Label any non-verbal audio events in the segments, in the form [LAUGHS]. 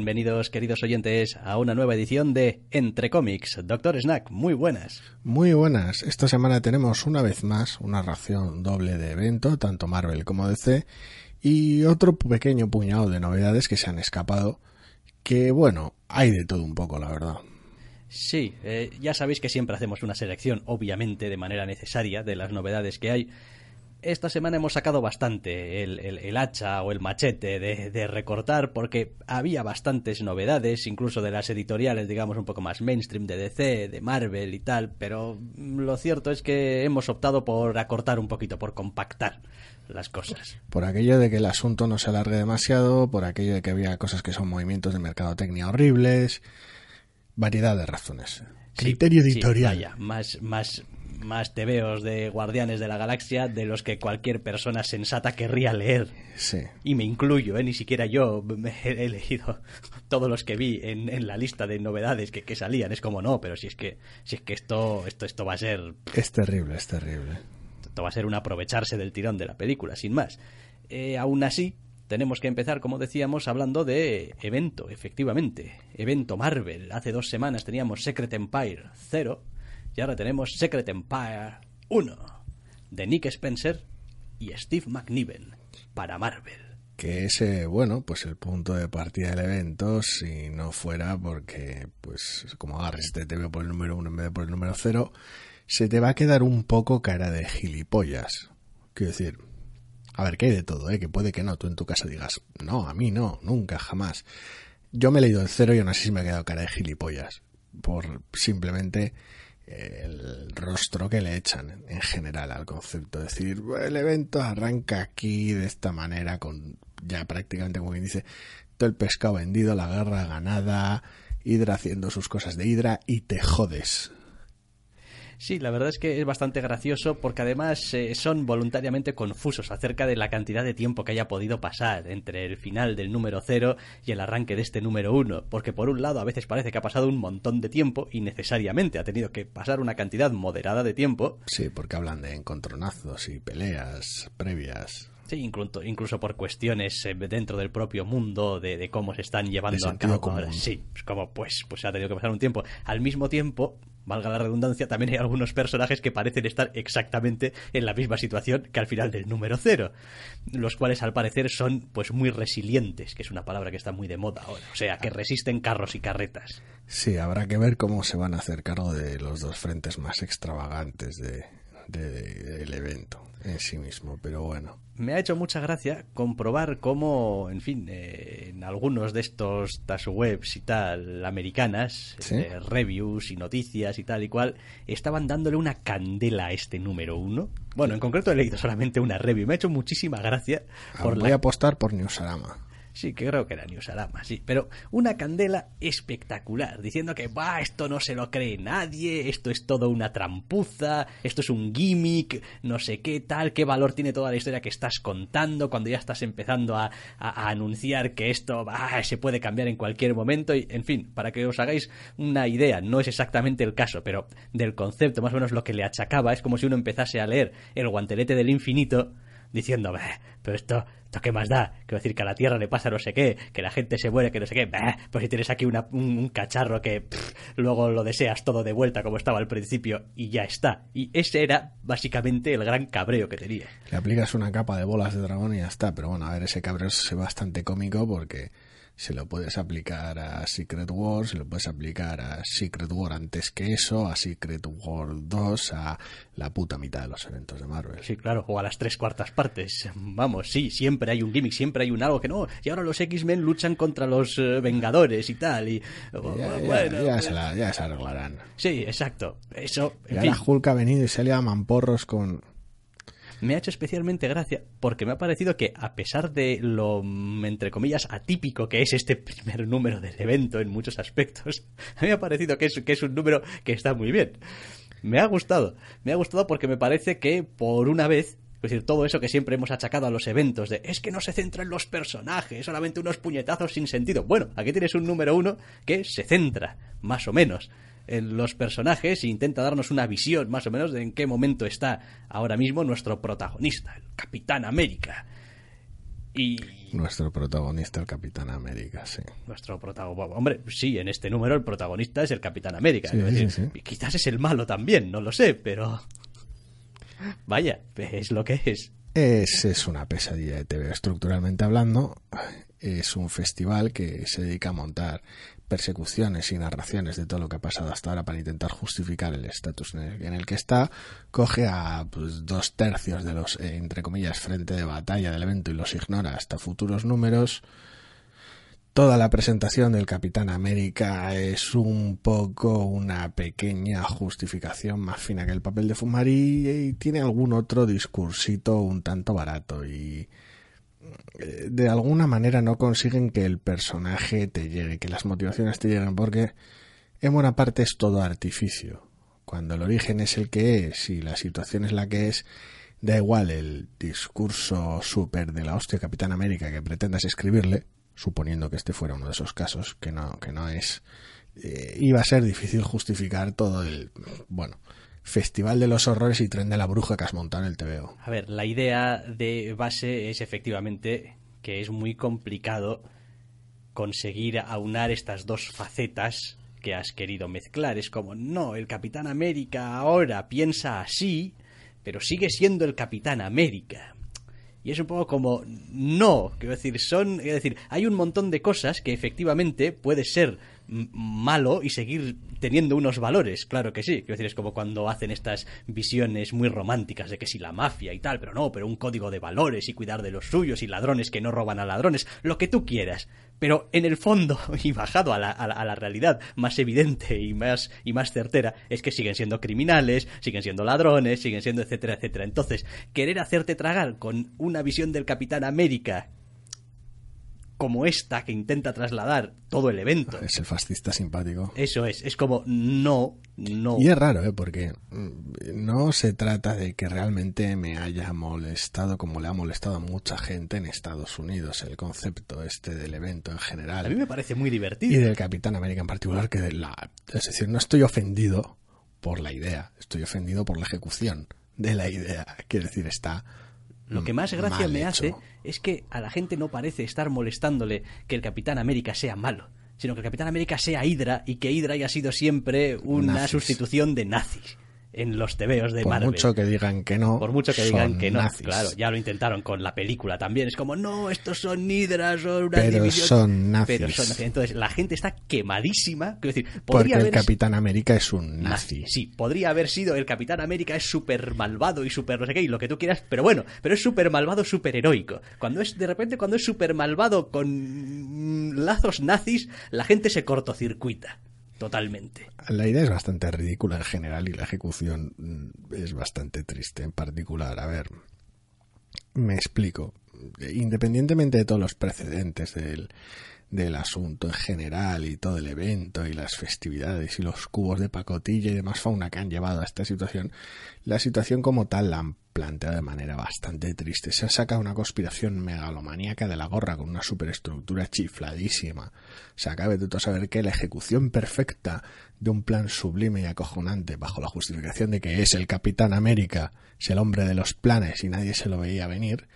Bienvenidos, queridos oyentes, a una nueva edición de Entre Cómics. Doctor Snack, muy buenas. Muy buenas. Esta semana tenemos una vez más una ración doble de evento, tanto Marvel como DC, y otro pequeño puñado de novedades que se han escapado, que bueno, hay de todo un poco, la verdad. Sí, eh, ya sabéis que siempre hacemos una selección, obviamente de manera necesaria, de las novedades que hay esta semana hemos sacado bastante el, hacha o el machete de, recortar porque había bastantes novedades, incluso de las editoriales, digamos, un poco más mainstream de DC, de Marvel y tal, pero lo cierto es que hemos optado por acortar un poquito, por compactar las cosas. Por aquello de que el asunto no se alargue demasiado, por aquello de que había cosas que son movimientos de mercadotecnia horribles, variedad de razones. Criterio editorial. más, más más tebeos de Guardianes de la Galaxia de los que cualquier persona sensata querría leer. Sí. Y me incluyo, ¿eh? ni siquiera yo me he leído todos los que vi en, la lista de novedades que, salían. Es como no, pero si es que, si es que esto, esto, esto va a ser. Es terrible, es terrible. Esto va a ser un aprovecharse del tirón de la película, sin más. Eh, aún así, tenemos que empezar, como decíamos, hablando de evento, efectivamente. Evento Marvel. Hace dos semanas teníamos Secret Empire 0 y ahora tenemos Secret Empire 1 de Nick Spencer y Steve McNiven para Marvel. Que ese, bueno, pues el punto de partida del evento, si no fuera porque, pues, como agarres este TV por el número 1 en vez de por el número 0, se te va a quedar un poco cara de gilipollas. Quiero decir, a ver, que hay de todo, ¿eh? Que puede que no, tú en tu casa digas, no, a mí no, nunca, jamás. Yo me he leído el cero y aún así me ha quedado cara de gilipollas. Por simplemente el rostro que le echan en general al concepto. Es decir, el evento arranca aquí de esta manera, con ya prácticamente, como quien dice, todo el pescado vendido, la guerra ganada, Hydra haciendo sus cosas de Hydra y te jodes. Sí, la verdad es que es bastante gracioso porque además eh, son voluntariamente confusos acerca de la cantidad de tiempo que haya podido pasar entre el final del número cero y el arranque de este número uno. Porque por un lado a veces parece que ha pasado un montón de tiempo y necesariamente ha tenido que pasar una cantidad moderada de tiempo. Sí, porque hablan de encontronazos y peleas previas. Sí, incluso, incluso por cuestiones eh, dentro del propio mundo de, cómo se están llevando a cabo. Sí, como pues, pues ha tenido que pasar un tiempo. Al mismo tiempo, valga la redundancia, también hay algunos personajes que parecen estar exactamente en la misma situación que al final del número cero, los cuales al parecer son pues muy resilientes, que es una palabra que está muy de moda ahora, o sea, que resisten carros y carretas. Sí, habrá que ver cómo se van a hacer cargo de los dos frentes más extravagantes de, del evento en sí mismo, pero bueno. Me ha hecho mucha gracia comprobar cómo, en fin, eh, en algunos de estos webs y tal americanas, eh, reviews y noticias y tal y cual, estaban dándole una candela a este número uno. Bueno, en concreto he leído solamente una review. Me ha hecho muchísima gracia. Ah, por voy a apostar por Newsarama. Sí, que creo que era Newsarama, sí. Pero una candela espectacular, diciendo que, va, esto no se lo cree nadie, esto es todo una trampuza, esto es un gimmick, no sé qué tal, qué valor tiene toda la historia que estás contando cuando ya estás empezando a, anunciar que esto va, se puede cambiar en cualquier momento. Y, en fin, para que os hagáis una idea, no es exactamente el caso, pero del concepto, más o menos lo que le achacaba, es como si uno empezase a leer el guantelete del infinito diciendo, pero esto, esto qué más da, quiero decir que a la Tierra le pasa no sé qué, que la gente se muere, que no sé qué, pues si tienes aquí un, cacharro que luego lo deseas todo de vuelta como estaba al principio y ya está. Y ese era básicamente el gran cabreo que tenía. Le aplicas una capa de bolas de dragón y ya está, pero bueno, a ver, ese cabreo es bastante cómico porque se lo puedes aplicar a Secret War, se lo puedes aplicar a Secret War antes que eso, a Secret War 2, a la puta mitad de los eventos de Marvel. Sí, claro, o a las tres cuartas partes. Vamos, sí, siempre hay un gimmick, siempre hay un algo que no. Y ahora los X-Men luchan contra los eh, Vengadores y tal. Y, oh, Ya, bueno, ya pues- se la- ya se arreglarán. Sí, exacto. Eso, Y ahora fin, Hulk ha venido y se le a mamporros con... me ha hecho especialmente gracia porque me ha parecido que a pesar de lo, entre comillas, atípico que es este [LAUGHS] primer número del evento en muchos aspectos, a [LAUGHS] me ha parecido que es, que es un número que está muy bien. Me ha gustado. Me ha gustado porque me parece que por una vez... Es decir, todo eso que siempre hemos achacado a los eventos de es que no se centra en los personajes, solamente unos puñetazos sin sentido. Bueno, aquí tienes un número uno que se centra, más o menos, en los personajes e intenta darnos una visión, más o menos, de en qué momento está ahora mismo nuestro protagonista, el Capitán América. Y Nuestro protagonista, el Capitán América, sí. nuestro protagonista. Hombre, sí, en este número el protagonista es el Capitán América. Sí, es decir, sí, sí. y Quizás es el malo también, no lo sé, pero. Vaya, es lo que es. Es, es una pesadilla de TV. Estructuralmente hablando, es un festival que se dedica a montar persecuciones y narraciones de todo lo que ha pasado hasta ahora para intentar justificar el estatus en el, que está. Coge a pues, dos tercios de los, eh, entre comillas, frente de batalla del evento y los ignora hasta futuros números. Toda la presentación del Capitán América es un poco una pequeña justificación más fina que el papel de Fumari y tiene algún otro discursito un tanto barato y de alguna manera no consiguen que el personaje te llegue, que las motivaciones te lleguen porque en buena parte es todo artificio. Cuando el origen es el que es y la situación es la que es, da igual el discurso súper de la hostia Capitán América que pretendas escribirle, suponiendo que este fuera uno de esos casos, que no, que no es, eh, iba a ser difícil justificar todo el, bueno, Festival de los Horrores y Tren de la Bruja que has montado en el TVO. A ver, la idea de base es efectivamente que es muy complicado conseguir aunar estas dos facetas que has querido mezclar. Es como, no, el Capitán América ahora piensa así, pero sigue siendo el Capitán América. Y es un poco como, no, quiero decir, son, decir, hay un montón de cosas que efectivamente puede ser malo y seguir teniendo unos valores, claro que sí. Quiero decir, es como cuando hacen estas visiones muy románticas de que si la mafia y tal, pero no, pero un código de valores y cuidar de los suyos y ladrones que no roban a ladrones, lo que tú quieras. Pero en el fondo, [LAUGHS] y bajado a la, realidad más evidente y más, y más certera, es que siguen siendo criminales, siguen siendo ladrones, siguen siendo etcétera, etcétera. Entonces, querer hacerte tragar con una visión del Capitán América como esta que intenta trasladar todo el evento. Es el fascista simpático. Eso es, es como no, no. Y es raro, ¿eh? porque mm, no se trata de que realmente me haya molestado como le ha molestado a mucha gente en Estados Unidos el concepto este del evento en A mí general me parece muy y divertido. del Capitán América en particular, que de la, es decir, no estoy ofendido por la idea, estoy ofendido por la ejecución de la idea. Quiero decir, está Lo que más gracia mal me hecho. hace es que a la gente no parece estar molestándole que el Capitán América sea malo, sino que el Capitán América sea Hydra y que Hydra haya sido siempre una Nazis. sustitución de nazis en los tebeos de Por Marvel. mucho que digan que no, Por mucho que digan que no, nazis. claro, ya lo intentaron con la película también. Es como, no, estos son hidras, son una Pero división. son nazis. Pero son nazis. Entonces, la gente está quemadísima. Quiero decir, Porque el Capitán América es un nazi. Sí, podría haber sido el Capitán América es súper malvado y súper no sé qué y lo que tú quieras, pero bueno, pero es súper malvado, súper heroico. Cuando es, de repente, cuando es súper malvado con mm, lazos nazis, la gente se cortocircuita. Totalmente. La idea es bastante ridícula en general y la ejecución mm, es bastante triste en particular. A ver, me explico. Independientemente de todos los precedentes del, del asunto en general y todo el evento y las festividades y los cubos de pacotilla y demás fauna que han llevado a esta situación, la situación como tal la han planteado de manera bastante triste. Se ha sacado una conspiración megalomaníaca de la gorra con una superestructura chifladísima. Se acaba de todo saber que la ejecución perfecta de un plan sublime y acojonante bajo la justificación de que es el Capitán América, es el hombre de los planes y nadie se lo veía venir,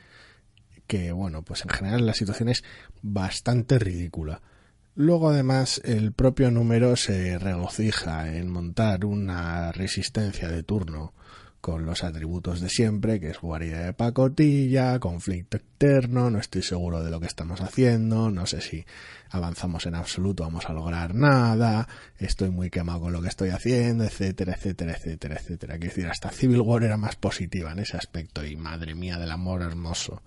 que bueno, pues en general la situación es bastante ridícula. Luego además el propio número se regocija en montar una resistencia de turno con los atributos de siempre, que es guarida de pacotilla, conflicto externo, no estoy seguro de lo que estamos haciendo, no sé si avanzamos en absoluto, vamos a lograr nada, estoy muy quemado con lo que estoy haciendo, etcétera, etcétera, etcétera, etcétera. Quiero decir, hasta Civil War era más positiva en ese aspecto y madre mía del amor hermoso.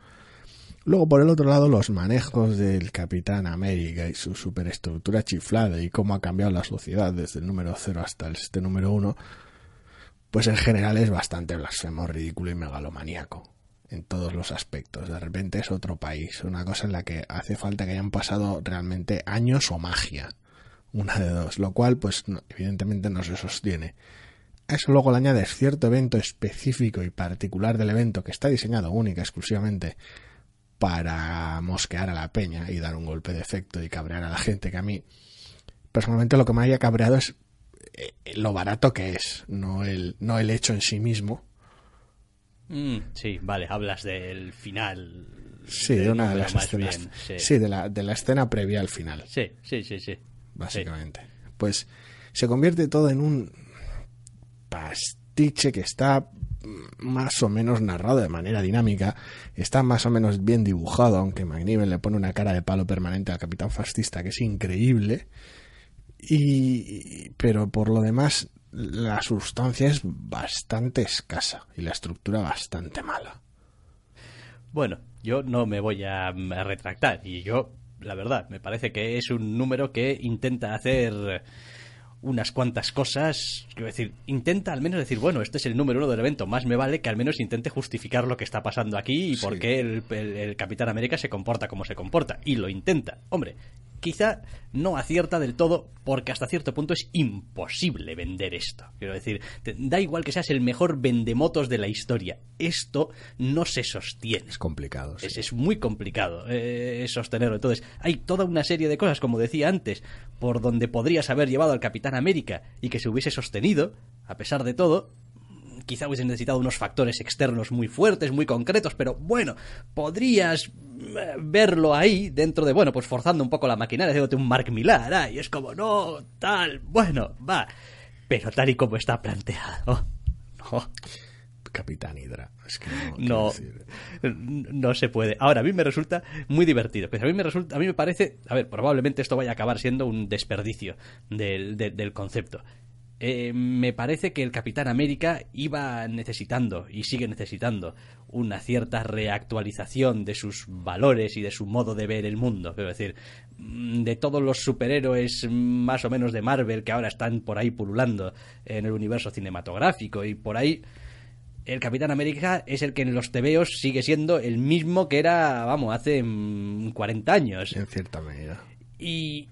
Luego, por el otro lado, los manejos del Capitán América y su superestructura chiflada y cómo ha cambiado la sociedad desde el número 0 hasta este número 1, pues en general es bastante blasfemo, ridículo y megalomaníaco en todos los aspectos. De repente es otro país, una cosa en la que hace falta que hayan pasado realmente años o magia, una de dos, lo cual pues evidentemente no se sostiene. A eso luego le añades cierto evento específico y particular del evento que está diseñado única exclusivamente para mosquear a la peña y dar un golpe de efecto y cabrear a la gente que a mí personalmente lo que me haya cabreado es lo barato que es, no el, no el hecho en sí mismo. Mm, sí, vale, hablas del final. Sí, de una de las escenas. sí, de, la, de la escena previa al final. Sí, sí, sí, sí. Básicamente. Pues se convierte todo en un pastiche que está más o menos narrado de manera dinámica, está más o menos bien dibujado, aunque McNiven le pone una cara de palo permanente al capitán fascista que es increíble y, pero por lo demás, la sustancia es bastante escasa y la estructura bastante mala. Bueno, yo no me voy a, retractar y yo, la verdad, me parece que es un número que intenta hacer unas cuantas cosas. Quiero decir, intenta al menos decir, bueno, este es el número uno del evento, más me vale que al menos intente justificar lo que está pasando aquí y por qué el, Capitán América se comporta como se comporta. Y lo intenta. Hombre, quizá no acierta del todo porque hasta cierto punto es imposible vender esto. Quiero decir, da igual que seas el mejor vendemotos de la historia. Esto no se sostiene. Es complicado. Es, es, muy complicado eh, sostenerlo. Entonces, hay toda una serie de cosas, como decía antes, por donde podrías haber llevado al Capitán América y que se hubiese sostenido, a pesar de todo, quizá hubiese necesitado unos factores externos muy fuertes, muy concretos, pero bueno, podrías eh, verlo ahí dentro de, bueno, pues forzando un poco la maquinaria, haciéndote un Mark Millar, y es como, no, tal, bueno, va, pero tal y como está planteado, [LAUGHS] no. Capitán Hydra. Es que no, no, se puede. Ahora, a mí me resulta muy divertido. Pero a mí me resulta, a mí me parece, a ver, probablemente esto vaya a acabar siendo un desperdicio del, del concepto. Eh, me parece que el Capitán América iba necesitando y sigue necesitando una cierta reactualización de sus valores y de su modo de ver el mundo. Quiero decir, mm, de todos los superhéroes más o menos de Marvel que ahora están por ahí pululando en el universo cinematográfico y por ahí el Capitán América es el que en los tebeos sigue siendo el mismo que era, vamos, hace 40 mm, años. En cierta medida. Y,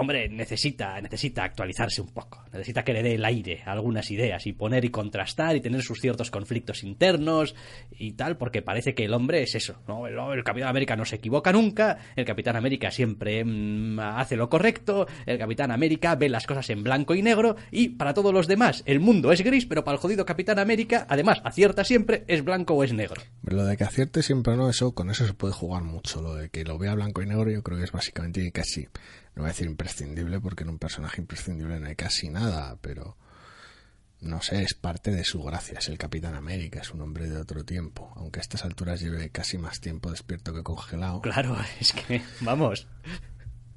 hombre, necesita, necesita actualizarse un poco, necesita que le dé el aire a algunas ideas y poner y contrastar y tener sus ciertos conflictos internos y tal, porque parece que el hombre es eso, ¿no? El, Capitán América no se equivoca nunca, el Capitán América siempre mm, hace lo correcto, el Capitán América ve las cosas en blanco y negro y para todos los demás el mundo es gris, pero para el jodido Capitán América, además, acierta siempre, es blanco o es negro. Lo de que acierte siempre no, eso, con eso se puede jugar mucho, lo de que lo vea blanco y negro yo creo que es básicamente casi no voy a decir imprescindible porque en un personaje imprescindible no hay casi nada, pero no sé, es parte de su gracia, es el Capitán América, es un hombre de otro tiempo, aunque a estas alturas lleve casi más tiempo despierto que congelado. Claro, [LAUGHS] es que, vamos.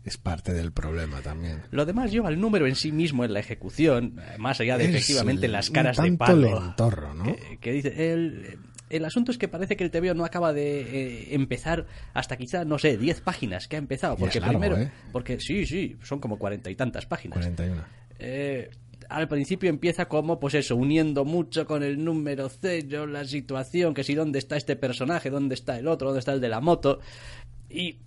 Es parte del problema también. Lo demás lleva el número en sí mismo en la ejecución, más allá de efectivamente las caras de palo. Lentorro, ¿no? que dice, el, el asunto es que parece que el TVO no acaba de eh, empezar hasta quizá, no sé, 10 páginas que ha empezado. Porque primero. ¿eh? Porque sí, sí, son como cuarenta y tantas páginas. 41. Eh, al principio empieza como, pues eso, uniendo mucho con el número cero, la situación, que si dónde está este personaje, dónde está el otro, dónde está el de la moto. Y,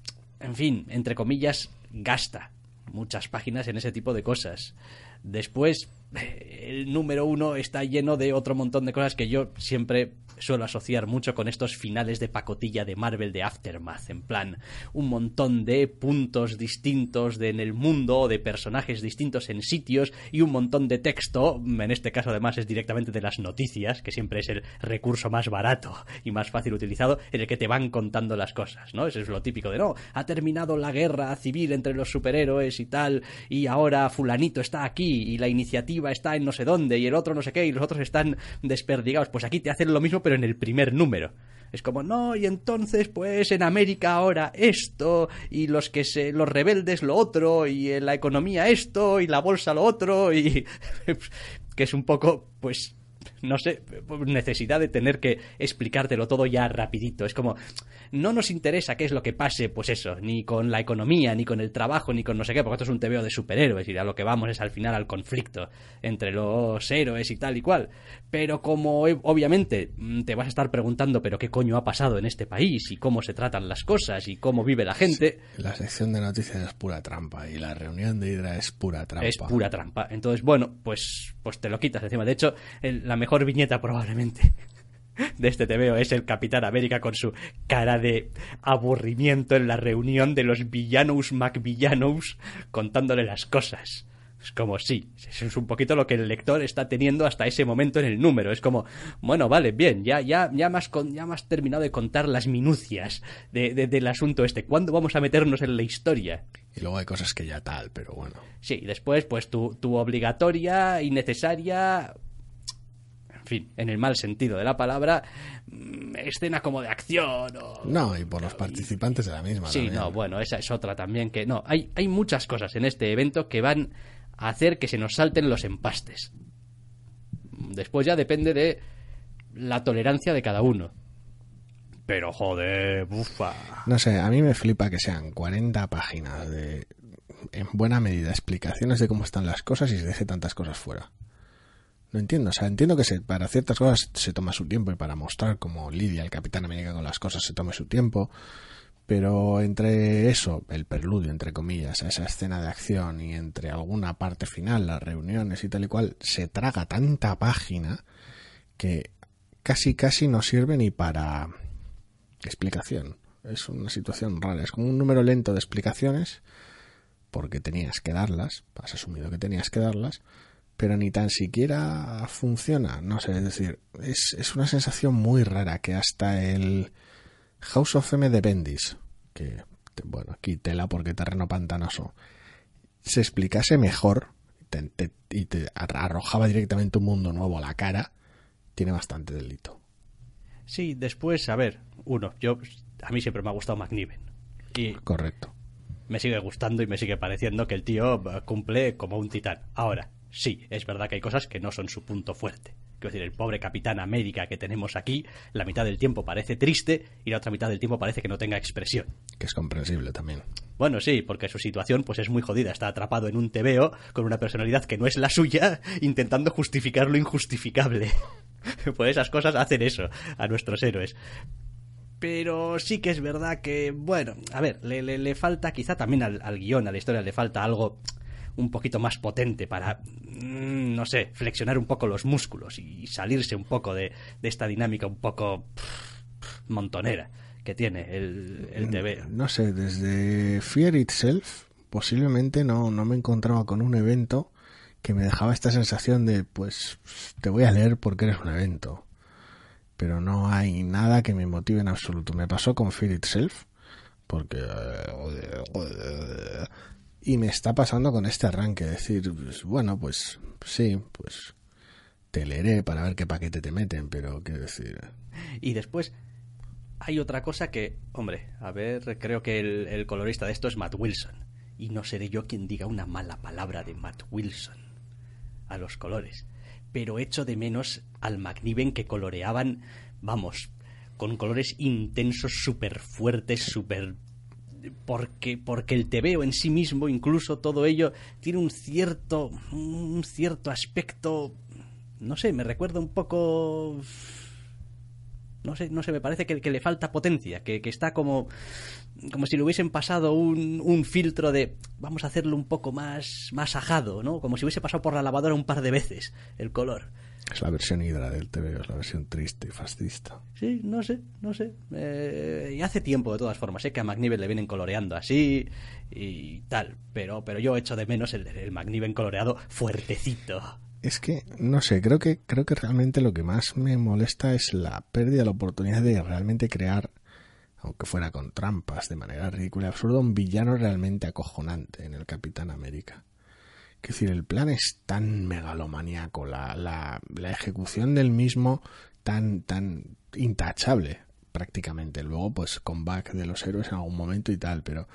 en fin, entre comillas, gasta muchas páginas en ese tipo de cosas. Después, el número uno está lleno de otro montón de cosas que yo siempre suelo asociar mucho con estos finales de pacotilla de Marvel de Aftermath, en plan, un montón de puntos distintos de, en el mundo, de personajes distintos en sitios y un montón de texto, en este caso además es directamente de las noticias, que siempre es el recurso más barato y más fácil utilizado, en el que te van contando las cosas, ¿no? Eso es lo típico de, no, ha terminado la guerra civil entre los superhéroes y tal, y ahora fulanito está aquí y la iniciativa está en no sé dónde y el otro no sé qué y los otros están desperdigados. Pues aquí te hacen lo mismo pero en el primer número. Es como, no, y entonces, pues en América ahora esto, y los que se, los rebeldes lo otro, y en la economía esto, y la bolsa lo otro, y [LAUGHS] que es un poco, pues, no sé, necesidad de tener que explicártelo todo ya rapidito. Es como, no nos interesa qué es lo que pase, pues eso, ni con la economía, ni con el trabajo, ni con no sé qué, porque esto es un tebeo de superhéroes y a lo que vamos es al final al conflicto entre los héroes y tal y cual. Pero como obviamente mm, te vas a estar preguntando, pero qué coño ha pasado en este país y cómo se tratan las cosas y cómo vive la gente. La sección de noticias es pura trampa y la reunión de Hydra es pura trampa. Es pura trampa. Entonces, bueno, pues, pues te lo quitas encima. De hecho, la mejor viñeta probablemente [LAUGHS] de este TVO es el Capitán América con su cara de aburrimiento en la reunión de los villanos McVillanos contándole las cosas. Es como, sí, es un poquito lo que el lector está teniendo hasta ese momento en el número. Es como, bueno, vale, bien, ya, ya, ya, más ya más terminado de contar las minucias de, del asunto este. ¿Cuándo vamos a meternos en la historia? Y luego hay cosas que ya tal, pero bueno. Sí, después, pues tu, tu obligatoria y necesaria en fin, en el mal sentido de la palabra, mm, escena como de acción o... No, y por los participantes de la misma. Sí, no, bueno, esa es otra también que... No, hay, hay muchas cosas en este evento que van a hacer que se nos salten los empastes. Después ya depende de la tolerancia de cada uno. Pero joder, bufa. No sé, a mí me flipa que sean 40 páginas de, en buena medida, explicaciones de cómo están las cosas y se deje tantas cosas fuera. No entiendo, o sea, entiendo que se, para ciertas cosas se toma su tiempo y para mostrar cómo lidia el Capitán América con las cosas se tome su tiempo, pero entre eso, el preludio, entre comillas, esa escena de acción y entre alguna parte final, las reuniones y tal y cual, se traga tanta página que casi casi no sirve ni para explicación. Es una situación rara, es como un número lento de explicaciones porque tenías que darlas, has asumido que tenías que darlas, pero ni tan siquiera funciona. No sé, es decir, es, es una sensación muy rara que hasta el House of M de Bendis, que, bueno, aquí tela porque terreno pantanoso, se explicase mejor y te arrojaba directamente un mundo nuevo a la cara, tiene bastante delito. Sí, después, a ver, uno, yo a mí siempre me ha gustado McNiven. Y Correcto. Me sigue gustando y me sigue pareciendo que el tío cumple como un titán. Ahora, sí, es verdad que hay cosas que no son su punto fuerte. Quiero decir, el pobre Capitán América que tenemos aquí, la mitad del tiempo parece triste y la otra mitad del tiempo parece que no tenga expresión. Que es comprensible también. Bueno, sí, porque su situación pues es muy jodida. Está atrapado en un tebeo con una personalidad que no es la suya, intentando justificar lo injustificable. [LAUGHS] pues esas cosas hacen eso a nuestros héroes pero sí que es verdad que, bueno, a ver, le, le, falta quizá también al, al, guion, a la historia, le falta algo un poquito más potente para, mm, no sé, flexionar un poco los músculos y salirse un poco de, esta dinámica un poco montonera que tiene el, el TV. No sé, desde Fear Itself posiblemente no, no me encontraba con un evento que me dejaba esta sensación de, pues, te voy a leer porque eres un evento. Pero no hay nada que me motive en absoluto. Me pasó con Fear Itself, porque y me está pasando con este arranque, decir, pues, bueno, pues sí, pues te leeré para ver qué paquete te meten, pero qué decir. Y después hay otra cosa que, hombre, a ver, creo que el, el colorista de esto es Matt Wilson. Y no seré yo quien diga una mala palabra de Matt Wilson a los colores. Pero echo de menos al McNiven que coloreaban, vamos, con colores intensos, súper fuertes, súper porque, porque el tebeo en sí mismo, incluso todo ello, tiene un cierto, un cierto aspecto, no sé, me recuerda un poco no sé, no sé, me parece que, le falta potencia, que, que, está como, como si le hubiesen pasado un, un, filtro de vamos a hacerlo un poco más, más ajado, ¿no? Como si hubiese pasado por la lavadora un par de veces el color. Es la versión hidra del TV, es la versión triste y fascista. Sí, no sé, no sé. Eh, y hace tiempo, de todas formas, sé que a McNiven le vienen coloreando así y tal, pero, pero yo echo de menos el, el McNiven coloreado fuertecito. Es que, no sé, creo que, creo que realmente lo que más me molesta es la pérdida de la oportunidad de realmente crear, aunque fuera con trampas, de manera ridícula y absurda, un villano realmente acojonante en el Capitán América Es decir, el plan es tan megalomaníaco, la, la, la ejecución del mismo tan, tan intachable prácticamente. Luego, pues, comeback de los héroes en algún momento y tal, pero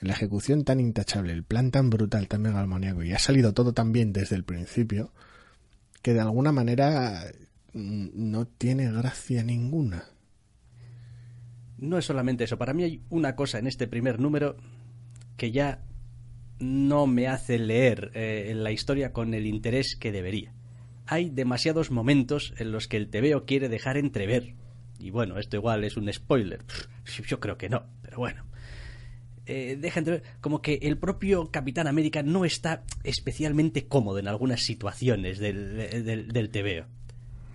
la ejecución tan intachable, el plan tan brutal, tan megalomaníaco, y ha salido todo tan bien desde el principio, que de alguna manera mm, no tiene gracia ninguna. No es solamente eso, para mí hay una cosa en este primer número que ya no me hace leer eh, la historia con el interés que debería. Hay demasiados momentos en los que el TVO quiere dejar entrever, y bueno, esto igual es un spoiler, yo creo que no, pero bueno. Eh, deja entrever como que el propio Capitán América no está especialmente cómodo en algunas situaciones del, del, del TVO.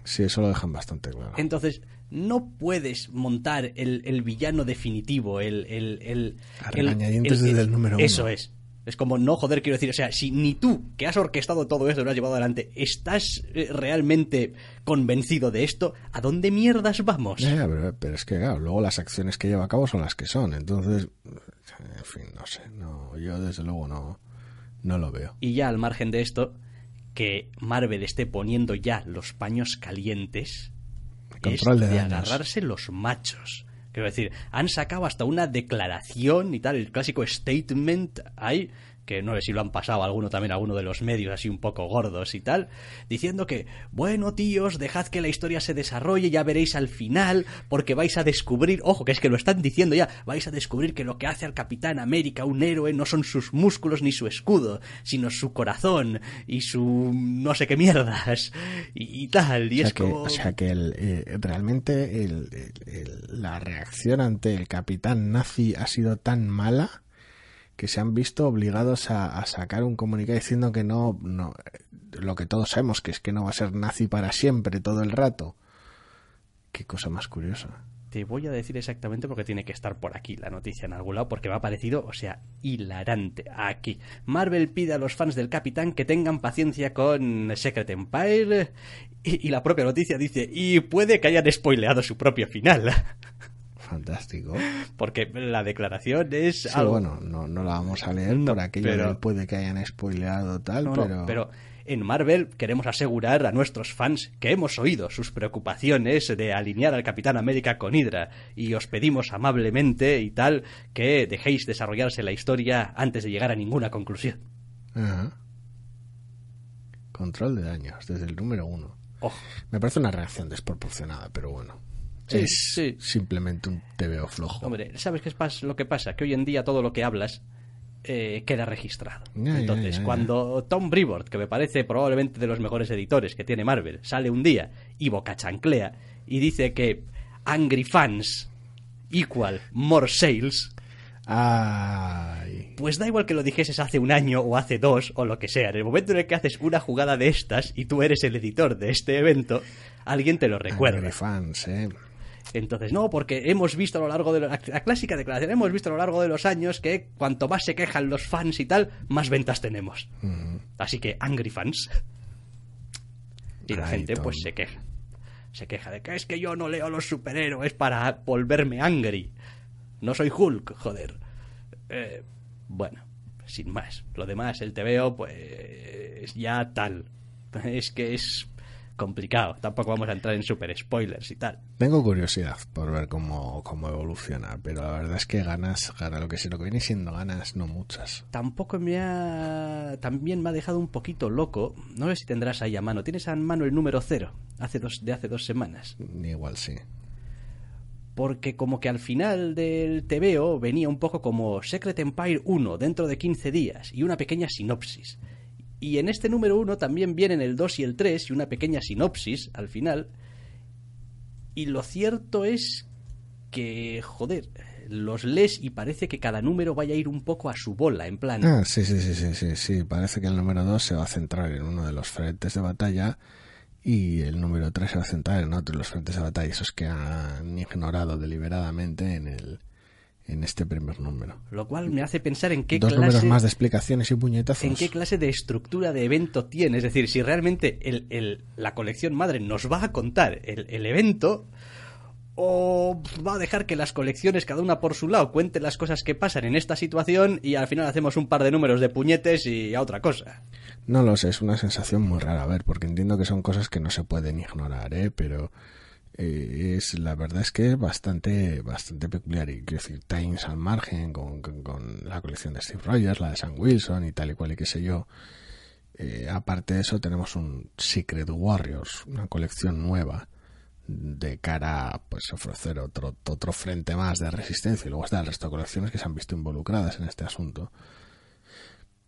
Sí, eso lo dejan bastante claro. Entonces, no puedes montar el, el villano definitivo, el... el, el, el- desde el número Eso uno. es. Es como, no, joder, quiero decir, o sea, si ni tú, que has orquestado todo esto lo has llevado adelante, estás eh, realmente convencido de esto, ¿a dónde mierdas vamos? Pero, pero es que, claro, luego las acciones que lleva a cabo son las que son. Entonces, en fin, no sé. No, yo desde luego no, no lo veo. Y ya al margen de esto, que Marvel esté poniendo ya los paños calientes Control es de agarrarse los machos. Quiero decir, han sacado hasta una declaración y tal, el clásico statement ahí, que no sé si lo han pasado a alguno también, a alguno de los medios así un poco gordos y tal, diciendo que, bueno tíos, dejad que la historia se desarrolle, ya veréis al final, porque vais a descubrir, ojo, que es que lo están diciendo ya, vais a descubrir que lo que hace al Capitán América un héroe no son sus músculos ni su escudo, sino su corazón y su no sé qué mierdas [LAUGHS] y, y tal, y o sea es que, como... o sea que el, eh, realmente el- el- el- la reacción ante el capitán nazi ha sido tan mala que se han visto obligados a, sacar un comunicado diciendo que no, no, lo que todos sabemos, que es que no va a ser nazi para siempre, todo el rato. Qué cosa más curiosa. Te voy a decir exactamente porque tiene que estar por aquí la noticia en algún lado, porque me ha parecido, o sea, hilarante. Aquí. Marvel pide a los fans del Capitán que tengan paciencia con Secret Empire. Y, y la propia noticia dice, y puede que hayan spoileado su propio final. Fantástico. Porque la declaración es Sí, algo. bueno, no, no la vamos a leer No, por aquello pero- del puede que hayan spoileado tal, No, no, pero... pero en Marvel queremos asegurar a nuestros fans que hemos oído sus preocupaciones de alinear al Capitán América con Hydra y os pedimos amablemente y tal que dejéis desarrollarse la historia antes de llegar a ninguna conclusión. Ajá. Control de daños, desde el número uno. Ojo, Me parece una reacción desproporcionada, pero bueno. Sí, es sí. simplemente un TVO flojo. hombre, ¿sabes qué es lo que pasa? Que hoy en día todo lo que hablas eh, queda registrado. Entonces, cuando Tom Brevoort, que me parece probablemente de los mejores editores que tiene Marvel, sale un día y boca chanclea y dice que Angry Fans equal more sales, Ay. pues da igual que lo dijeses hace un año o hace dos o lo que sea. En el momento en el que haces una jugada de estas y tú eres el editor de este evento, alguien te lo recuerda. Angry fans, eh. Entonces, no, porque hemos visto a lo largo de la, la clásica declaración, hemos visto a lo largo de los años que cuanto más se quejan los fans y tal, más ventas tenemos. Así que angry fans. Y la Ay, gente Tom. pues se queja. Se queja de que es que yo no leo los superhéroes para volverme angry. No soy Hulk, joder. Eh, bueno, sin más. Lo demás, el TVO, pues ya tal. Es que es complicado. Tampoco vamos a entrar en super spoilers y tal. Tengo curiosidad por ver cómo, cómo evoluciona, pero la verdad es que ganas, gana lo que sí, lo que viene siendo ganas, no muchas. tampoco me ha. También me ha dejado un poquito loco. No sé si tendrás ahí a mano. Tienes a mano el número cero hace dos, de hace dos semanas. Igual sí. Porque como que al final del TVO venía un poco como Secret Empire 1 dentro de 15 días y una pequeña sinopsis. Y en este número 1 también vienen el 2 y el 3 y una pequeña sinopsis al final. Y lo cierto es que, joder, los lees y parece que cada número vaya a ir un poco a su bola, en plan... Ah, sí, sí, sí, sí, sí, sí. Parece que el número 2 se va a centrar en uno de los frentes de batalla y el número 3 se va a centrar en otro de los frentes de batalla. Esos que han ignorado deliberadamente en el en este primer número. Lo cual me hace pensar en qué Dos clase... números más de explicaciones y puñetazos. en qué clase de estructura de evento tiene. Es decir, si realmente el, el- la colección madre nos va a contar el, el evento o va a dejar que las colecciones cada una por su lado cuenten las cosas que pasan en esta situación y al final hacemos un par de números de puñetes y a otra cosa. No lo sé, es una sensación muy rara, a ver, porque entiendo que son cosas que no se pueden ignorar, ¿eh? Pero eh, es la verdad es que es bastante bastante peculiar. Y quiero decir Times al margen con, con, la colección de Steve Rogers la de Sam Wilson y tal y cual y qué sé yo. Eh, aparte de eso tenemos un Secret Warriors una colección nueva de cara a pues ofrecer otro otro frente más de resistencia. Y luego está el resto de colecciones que se han visto involucradas en este asunto.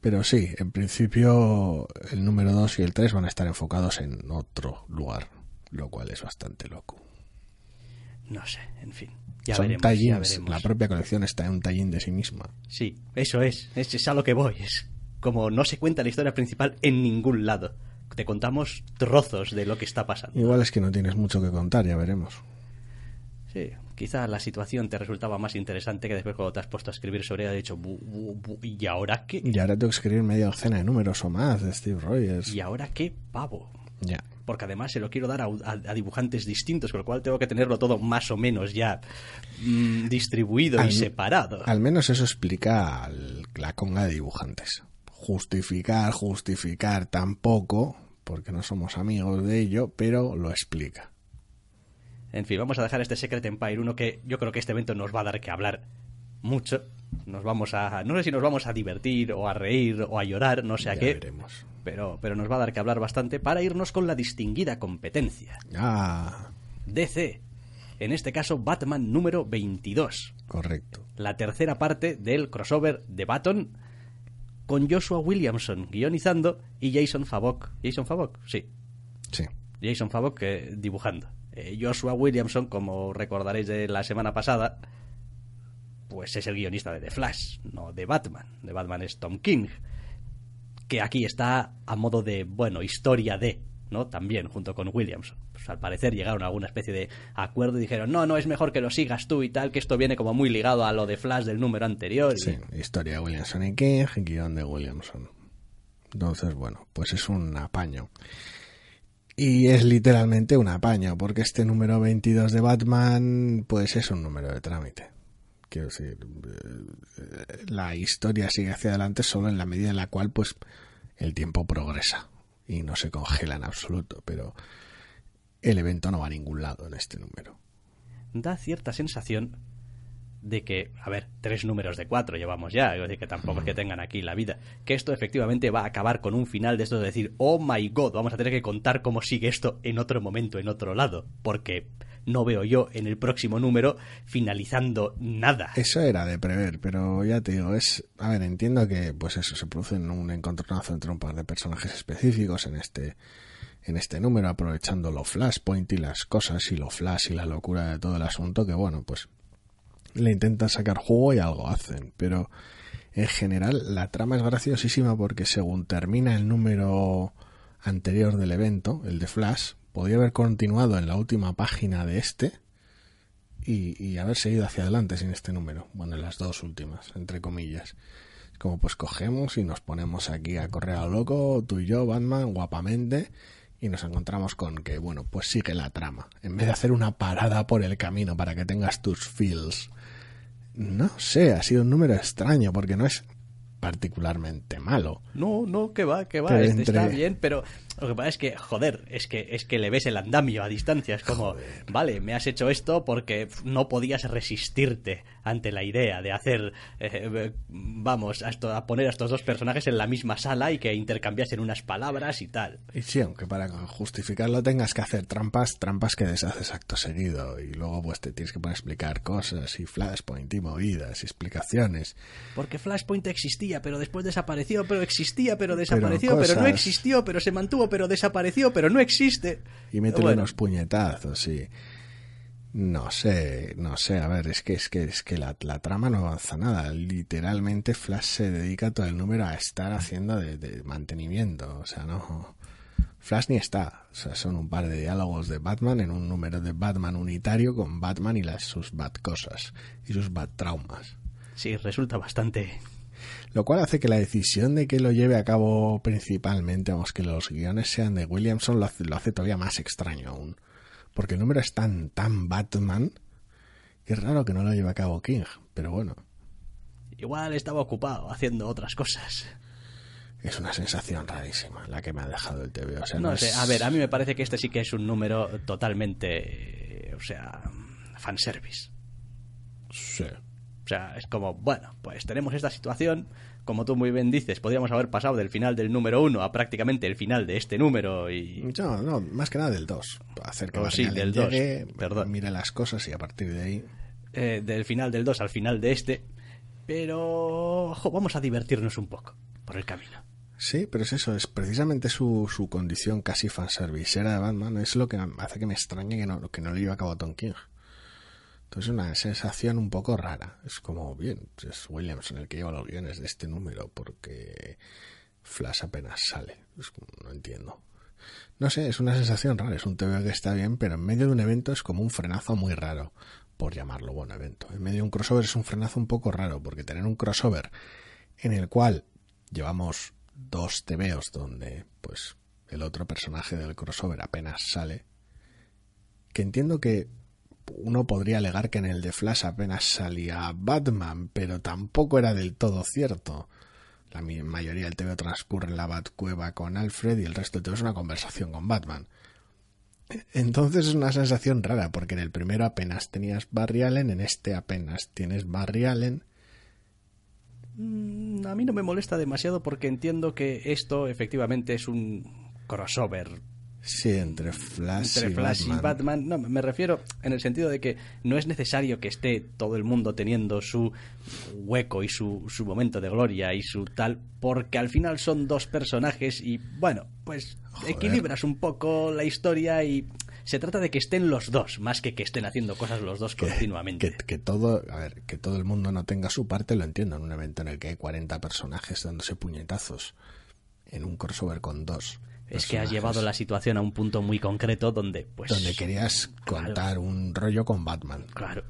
Pero sí, en principio el número 2 y el 3 van a estar enfocados en otro lugar lo cual es bastante loco. No sé, en fin. Ya Son veremos, tallings, ya veremos. la propia colección está en un tallín de sí misma. Sí, eso es, es, es a lo que voy. Es como no se cuenta la historia principal en ningún lado. Te contamos trozos de lo que está pasando. Igual es que no tienes mucho que contar, ya veremos. Sí, quizá la situación te resultaba más interesante que después cuando te has puesto a escribir sobre ella has dicho, "Bu- bu- bu- ¿y ahora qué? Y ahora tengo que escribir media docena de números o más de Steve Rogers. ¿Y ahora qué pavo? Ya. Porque además se lo quiero dar a, a- a dibujantes distintos, con lo cual tengo que tenerlo todo más o menos ya mm, distribuido Al- y separado. Al menos eso explica la conga de dibujantes. Justificar, justificar tampoco, porque no somos amigos de ello, pero lo explica. En fin, vamos a dejar este Secret Empire 1 que yo creo que este evento nos va a dar que hablar mucho. Nos vamos a. No sé si nos vamos a divertir o a reír o a llorar, no sé a Ya qué. veremos. Pero, pero nos va a dar que hablar bastante para irnos con la distinguida competencia. Ah, DC. En este caso, Batman número 22. correcto. La tercera parte del crossover de Baton con Joshua Williamson guionizando y Jason Favok. ¿Jason Favok? Sí. Sí. Jason Favok eh, dibujando. Eh, Joshua Williamson, como recordaréis de la semana pasada, pues es el guionista de The Flash, no de Batman. De Batman es Tom King, que aquí está a modo de, bueno, historia de, ¿no? También, junto con Williamson. Pues al parecer llegaron a alguna especie de acuerdo y dijeron, no, no, es mejor que lo sigas tú y tal, que esto viene como muy ligado a lo de Flash del número anterior. Sí, historia de Williamson y King, guion de Williamson. Entonces, bueno, pues es un apaño. Y es literalmente un apaño, porque este número 22 de Batman, pues es un número de trámite. Quiero decir, eh, la historia sigue hacia adelante solo en la medida en la cual, pues, el tiempo progresa y no se congela en absoluto, pero el evento no va a ningún lado en este número. da cierta sensación de que, a ver, tres números de cuatro llevamos ya, es decir, que tampoco es que tengan aquí la vida, que esto efectivamente va a acabar con un final de esto de decir, oh my god, vamos a tener que contar cómo sigue esto en otro momento, en otro lado, porque no veo yo en el próximo número finalizando nada. Eso era de prever, pero ya te digo, es... A ver, entiendo que pues eso, se produce en un encontronazo entre un par de personajes específicos en este en este número, aprovechando lo flashpoint y las cosas y lo flash y la locura de todo el asunto, que bueno, pues le intentan sacar jugo y algo hacen, pero en general la trama es graciosísima porque según termina el número anterior del evento, el de Flash, podría haber continuado en la última página de este y, haber seguido hacia adelante sin este número. Bueno, en las dos últimas, entre comillas. Es como pues cogemos y nos ponemos aquí a correr a lo loco, tú y yo, Batman, guapamente, y nos encontramos con que, bueno, pues sigue la trama. En vez de hacer una parada por el camino para que tengas tus feels. No sé, ha sido un número extraño porque no es particularmente malo. No, no, que va, que va, este está bien, pero lo que pasa es que, joder, es que, es que le ves el andamio a distancia, es como, vale, me has hecho esto porque no podías resistirte ante la idea de hacer, eh, vamos, a, esto- a poner a estos dos personajes en la misma sala y que intercambiasen unas palabras y tal. Y sí, aunque para justificarlo tengas que hacer trampas, trampas que deshaces acto seguido. Y luego pues te tienes que poner a explicar cosas y flashpoint y movidas y explicaciones. Porque Flashpoint existía, pero después desapareció, pero existía, pero desapareció, pero, no existió, pero se mantuvo, pero desapareció, pero no existe. Y métele Bueno, unos puñetazos y... No sé, no sé, a ver, es que es que es que la, la trama no avanza nada. Literalmente Flash se dedica todo el número a estar haciendo de, de mantenimiento. O sea, no. Flash ni está. O sea, son un par de diálogos de Batman en un número de Batman unitario con Batman y las, sus Bat cosas y sus Bat traumas. Sí, resulta bastante Lo cual hace que la decisión de que lo lleve a cabo principalmente, vamos, que los guiones sean de Williamson, lo hace, lo hace todavía más extraño aún. Porque el número es tan, tan Batman que es raro que no lo lleve a cabo King, pero bueno. Igual estaba ocupado haciendo otras cosas. Es una sensación rarísima la que me ha dejado el TV. O sea, no, no sé, es- a ver, a mí me parece que este sí que es un número totalmente, eh, o sea, fanservice. Sí. O sea, es como, bueno, pues tenemos esta situación, como tú muy bien dices, podríamos haber pasado del final del número uno a prácticamente el final de este número y... No, no, más que nada del 2. Hacer que Oh, sí, del dos, perdón. mire las cosas y a partir de ahí... eh, del final del 2 al final de este, pero ojo, vamos a divertirnos un poco por el camino. Sí, pero es eso, es precisamente su, su condición casi fanservicera de Batman, es lo que hace que me extrañe que no, que no lo lleve a cabo Tom King. Entonces es una sensación un poco rara. Es como, bien, es Williamson el que lleva los guiones de este número, porque Flash apenas sale. No entiendo. No sé, es una sensación rara, es un TV que está bien, pero en medio de un evento es como un frenazo muy raro, por llamarlo buen evento. En medio de un crossover es un frenazo un poco raro, porque tener un crossover en el cual llevamos dos TVOs donde pues el otro personaje del crossover apenas sale, que entiendo que uno podría alegar que en el de Flash apenas salía Batman, pero tampoco era del todo cierto. La mayoría del TV transcurre en la Batcueva con Alfred y el resto del TV es una conversación con Batman. Entonces es una sensación rara, porque en el primero apenas tenías Barry Allen, en este apenas tienes Barry Allen. Mm, A mí no me molesta demasiado porque entiendo que esto efectivamente es un crossover Sí, entre Flash, entre y, Flash Batman. y Batman. No, me refiero en el sentido de que no es necesario que esté todo el mundo teniendo su hueco y su, su momento de gloria y su tal, porque al final son dos personajes y bueno, pues Joder. equilibras un poco la historia y se trata de que estén los dos, más que que estén haciendo cosas los dos que, continuamente. que, que todo, a ver, que todo el mundo no tenga su parte, lo entiendo, en un evento en el que hay 40 personajes dándose puñetazos, en un crossover con dos. Es que has llevado la situación a un punto muy concreto donde, pues. Donde querías Claro. contar un rollo con Batman. Claro,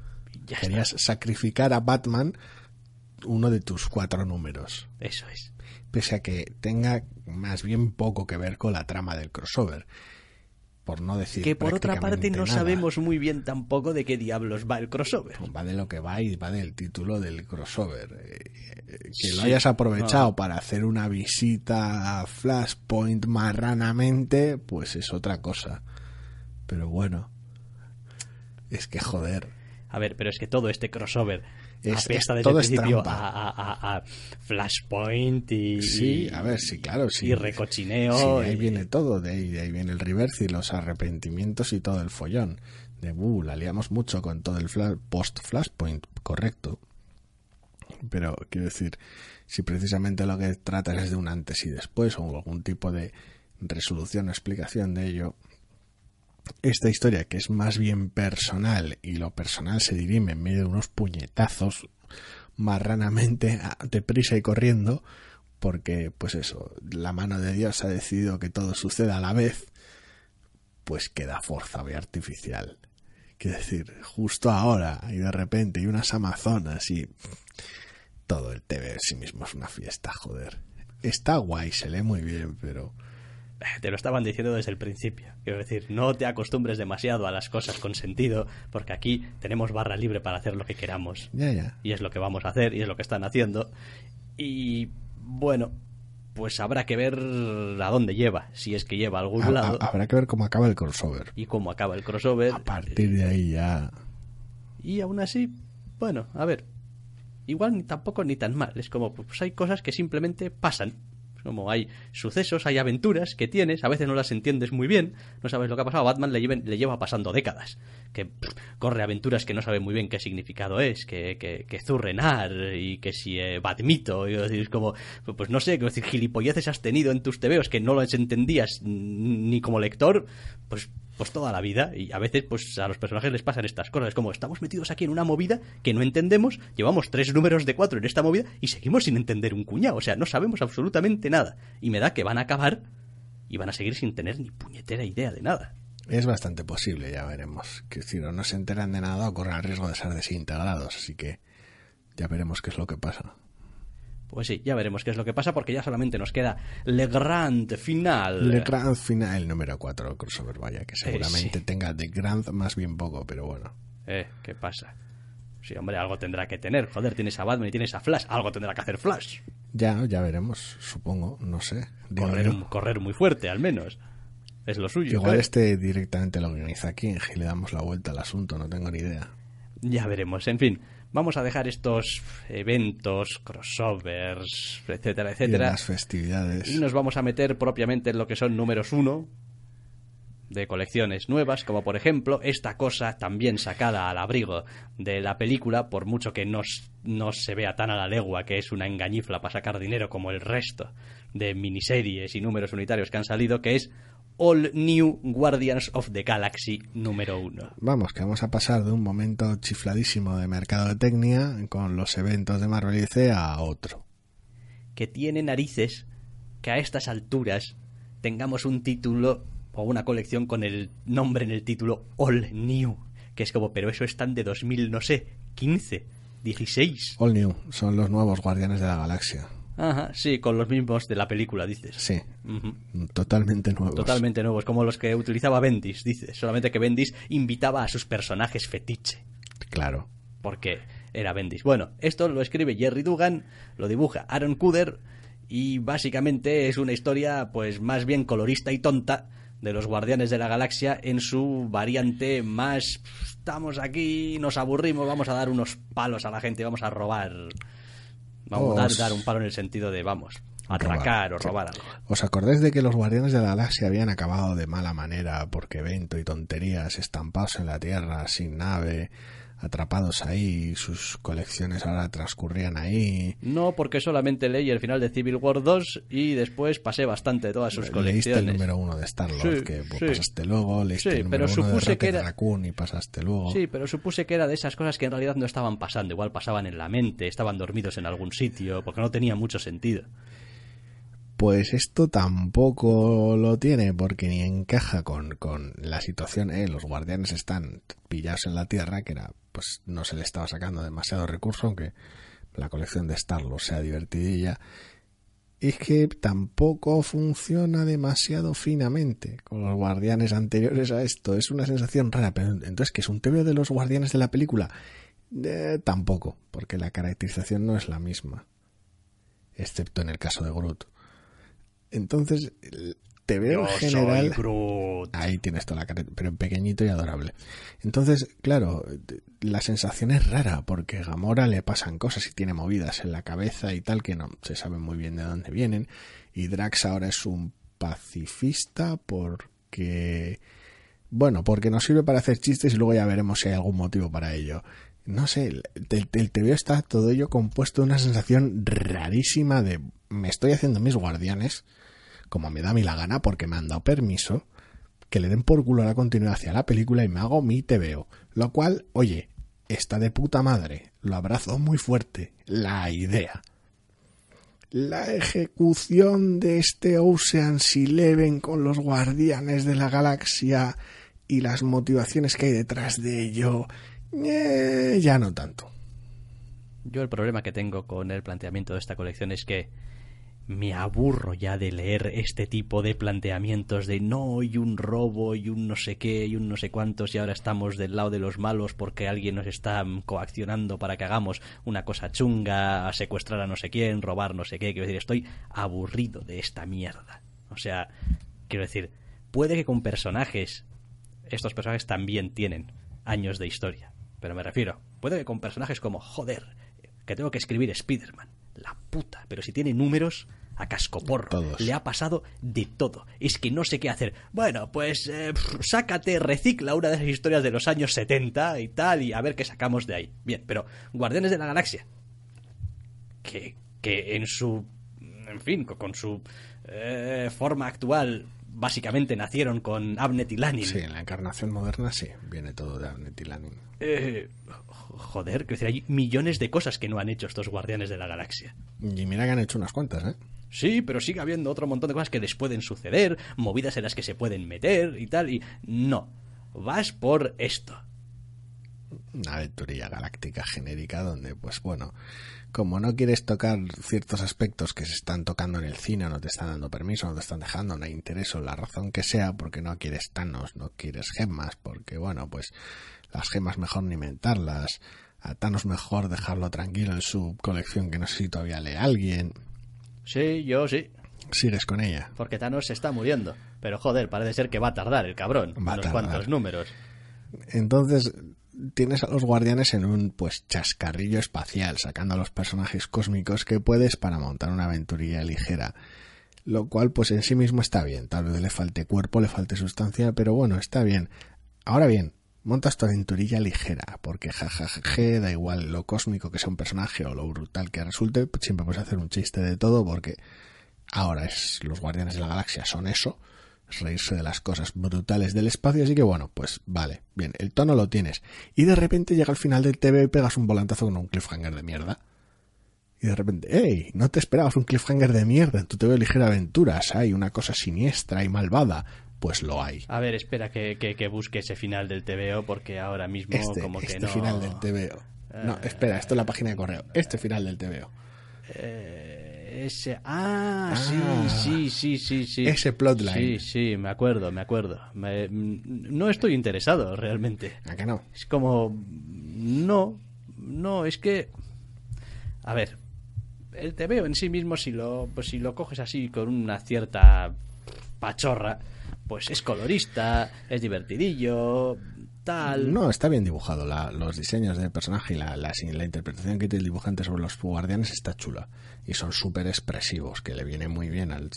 ya Querías está. sacrificar a Batman uno de tus cuatro números. Eso es. Pese a que tenga más bien poco que ver con la trama del crossover. Por no decir Que por otra parte no nada. sabemos muy bien tampoco de qué diablos va el crossover. va de lo que va y va del título del crossover. Eh, eh, que Sí. lo hayas aprovechado Ah. para hacer una visita a Flashpoint marranamente, pues es otra cosa. Pero bueno, es que joder. A ver, pero es que todo este crossover Es- apesta es- desde todo el principio a, a- Flashpoint y, Sí, a ver, sí, claro, sí. y recochineo. Sí, ahí y- viene todo, de ahí, de ahí viene el reverse y los arrepentimientos y todo el follón. De, uh, la liamos mucho con todo el fla- post-Flashpoint, correcto. Pero quiero decir, si precisamente lo que tratas es de un antes y después o algún tipo de resolución o explicación de ello, esta historia que es más bien personal y lo personal se dirime en medio de unos puñetazos marranamente deprisa y corriendo porque pues eso la mano de Dios ha decidido que todo suceda a la vez pues queda forzado y artificial. Quiero decir justo ahora y de repente y unas amazonas y todo el TV en sí mismo es una fiesta joder. Está guay se lee muy bien pero [LAUGHS] Te lo estaban diciendo desde el principio. Quiero decir, no te acostumbres demasiado a las cosas con sentido, porque aquí tenemos barra libre para hacer lo que queramos. ya ya Y es lo que vamos a hacer y es lo que están haciendo. Y bueno, pues habrá que ver a dónde lleva, si es que lleva a algún Ha- lado. ha- habrá que ver cómo acaba el crossover y cómo acaba el crossover. a partir de ahí ya Y aún así, bueno, a ver, igual ni tampoco ni tan mal. Es como, pues hay cosas que simplemente pasan. Como hay sucesos, hay aventuras que tienes, a veces no las entiendes muy bien, no sabes lo que ha pasado. Batman le, le lleva pasando décadas, que corre aventuras que no sabe muy bien qué significado es, que, que, que Zurrenar y que si eh, y es como, pues no sé, decir, gilipolleces has tenido en tus tebeos que no las entendías ni como lector, pues pues toda la vida y a veces pues a los personajes les pasan estas cosas es como estamos metidos aquí en una movida que no entendemos llevamos tres números de cuatro en esta movida y seguimos sin entender un cuñado o sea no sabemos absolutamente nada y me da que van a acabar y van a seguir sin tener ni puñetera idea de nada Es bastante posible, ya veremos. Que si no se enteran de nada o corren el riesgo de ser desintegrados, así que ya veremos qué es lo que pasa. Pues sí, ya veremos qué es lo que pasa porque ya solamente nos queda Le Grand Final. Le Grand Final, número 4 crossover, vaya, que seguramente tenga de Grand más bien poco, pero bueno. Eh, ¿qué pasa? Sí, hombre, algo tendrá que tener. Joder, tienes a Batman y tienes a Flash. Algo tendrá que hacer Flash. Ya, ya veremos, supongo, no sé. Correr, correr, muy fuerte, al menos. Es lo suyo. Igual este directamente lo organiza King y le damos la vuelta al asunto, no tengo ni idea. Ya veremos, en fin. Vamos a dejar estos eventos, crossovers, etcétera, etcétera. Y las festividades. Y nos vamos a meter propiamente en lo que son números uno, de colecciones nuevas, como por ejemplo esta cosa también sacada al abrigo de la película, por mucho que no, no se vea tan a la legua que es una engañifla para sacar dinero como el resto de miniseries y números unitarios que han salido, que es All New Guardians of the Galaxy número uno. Vamos, que vamos a pasar de un momento chifladísimo de mercado de Tecnia con los eventos de Marvel y DC a otro. Que tiene narices que a estas alturas tengamos un título o una colección con el nombre en el título All New, que es como, pero eso están de 2000, no sé, 15, 16. All New, son los nuevos Guardianes de la Galaxia. Ajá, sí, con los mismos de la película, dices. Sí, totalmente nuevos. Totalmente nuevos, como los que utilizaba Bendis, dices. Solamente que Bendis invitaba a sus personajes fetiche. Claro. Porque era Bendis. Bueno, esto lo escribe Jerry Dugan, lo dibuja Aaron Kuder y básicamente es una historia pues más bien colorista y tonta de los Guardianes de la Galaxia en su variante más estamos aquí, nos aburrimos, vamos a dar unos palos a la gente, vamos a robar. Vamos a dar, un palo en el sentido de vamos, atracar o robar algo. ¿Os acordáis de que los Guardianes de la Galaxia habían acabado de mala manera porque evento y tonterías estampados en la Tierra sin nave? Atrapados ahí, sus colecciones ahora transcurrían ahí. No, porque solamente leí el final de Civil War 2 y después pasé bastante todas sus colecciones. Leíste el número uno de Star-Lord, que pasaste luego, leíste el número pero uno de que era... Raccoon y pasaste luego. Sí, pero supuse que era de esas cosas que en realidad no estaban pasando, igual pasaban en la mente, estaban dormidos en algún sitio, porque no tenía mucho sentido. Pues esto tampoco lo tiene porque ni encaja con, con la situación, ¿eh? los guardianes están pillados en la tierra, que era pues no se le estaba sacando demasiado recurso, aunque la colección de Starlo sea divertidilla. Es que tampoco funciona demasiado finamente con los guardianes anteriores a esto. Es una sensación rara, pero entonces, que es un TVO de los guardianes de la película? Eh, tampoco, porque la caracterización no es la misma. Excepto en el caso de Groot. Entonces, te veo en general. Ahí tienes toda la cara, pero pequeñito y adorable. Entonces, claro, la sensación es rara porque a Gamora le pasan cosas y tiene movidas en la cabeza y tal que no se sabe muy bien de dónde vienen. Y Drax ahora es un pacifista porque. Bueno, porque nos sirve para hacer chistes y luego ya veremos si hay algún motivo para ello. No sé, el, el, veo está todo ello compuesto de una sensación rarísima de me estoy haciendo mis guardianes como me da a mí la gana, porque me han dado permiso, que le den por culo a la continuidad hacia la película y me hago mi TVO. Lo cual, oye, está de puta madre. Lo abrazo muy fuerte. La idea. La ejecución de este Ocean's Eleven con los guardianes de la galaxia y las motivaciones que hay detrás de ello, eh, ya no tanto. Yo el problema que tengo con el planteamiento de esta colección es que me aburro ya de leer este tipo de planteamientos de no y un robo y un no sé qué y un no sé cuántos y ahora estamos del lado de los malos porque alguien nos está coaccionando para que hagamos una cosa chunga, a secuestrar a no sé quién, robar no sé qué. Quiero decir, estoy aburrido de esta mierda. O sea, quiero decir, puede que con personajes, estos personajes también tienen años de historia. Pero me refiero, puede que con personajes como, joder, que tengo que escribir Spider-Man la puta. Pero si tiene números, a cascoporro. Le ha pasado de todo. Es que no sé qué hacer. Bueno, pues eh, sácate, recicla una de esas historias de los años 70 y tal, y a ver qué sacamos de ahí. Bien, pero Guardianes de la Galaxia. Que, que en su. En fin, con su eh, forma actual. Básicamente nacieron con Abnet y Lanin. Sí, en la encarnación moderna sí, viene todo de Abnet y Lanin. Eh, joder, que decir, hay millones de cosas que no han hecho estos guardianes de la galaxia. Y mira que han hecho unas cuantas, ¿eh? Sí, pero sigue habiendo otro montón de cosas que les pueden suceder, movidas en las que se pueden meter y tal, y no. Vas por esto. Una aventurilla galáctica genérica donde, pues bueno, como no quieres tocar ciertos aspectos que se están tocando en el cine, no te están dando permiso, no te están dejando, no hay interés o la razón que sea, porque no quieres Thanos, no quieres gemas, porque bueno, pues las gemas mejor ni inventarlas, a Thanos mejor dejarlo tranquilo en su colección que no sé si todavía lee alguien. Sí, yo sí. Sigues con ella. Porque Thanos se está muriendo. Pero joder, parece ser que va a tardar el cabrón. Va a unos tardar. cuantos números. Entonces tienes a los guardianes en un pues chascarrillo espacial, sacando a los personajes cósmicos que puedes para montar una aventurilla ligera. Lo cual pues en sí mismo está bien. Tal vez le falte cuerpo, le falte sustancia, pero bueno, está bien. Ahora bien, montas tu aventurilla ligera, porque jajajaje, da igual lo cósmico que sea un personaje o lo brutal que resulte, siempre puedes hacer un chiste de todo porque ahora es los guardianes de la galaxia son eso, es reírse de las cosas brutales del espacio, así que bueno, pues vale, bien, el tono lo tienes. Y de repente llega al final del TV y pegas un volantazo con un cliffhanger de mierda. Y de repente, ¡hey! No te esperabas un cliffhanger de mierda en tu TV Ligera Aventuras. Hay una cosa siniestra y malvada. Pues lo hay. A ver, espera que, que, que busque ese final del TVO porque ahora mismo Este, como que este no... final del TVO. No, espera, esto es la página de correo. Este final del TVO. Eh, ese... Ah, Ah. sí, sí, sí, sí, sí. Ese plotline. Sí, sí, me acuerdo, me acuerdo. Me- no estoy interesado realmente. ¿A que no? Es como... No, no, es que... A ver, el TVO en sí mismo, si lo, pues si lo coges así con una cierta pachorra, pues es colorista, es divertidillo, tal... No, está bien dibujado. La- los diseños del personaje y la, la, la interpretación que tiene el dibujante sobre los guardianes está chula. Y son súper expresivos, que le viene muy bien al...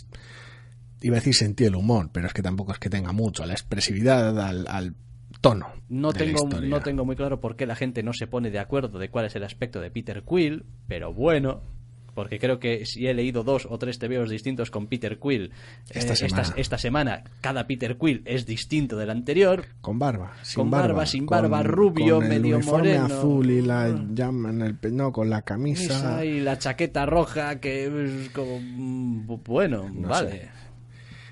Iba a decir sentido del humor, pero es que tampoco es que tenga mucho. a La expresividad, al, al tono. No tengo, no tengo muy claro por qué la gente no se pone de acuerdo de cuál es el aspecto de Peter Quill, pero bueno, porque creo que si he leído dos o tres TVOs distintos con Peter Quill Esta eh, semana. esta semana, cada Peter Quill es distinto del anterior. Con barba, sin Con barba, sin con- barba, rubio, con el medio uniforme moreno. azul y la llama en el no, con la camisa. Y la chaqueta roja que es como bu- bueno, No vale. sé.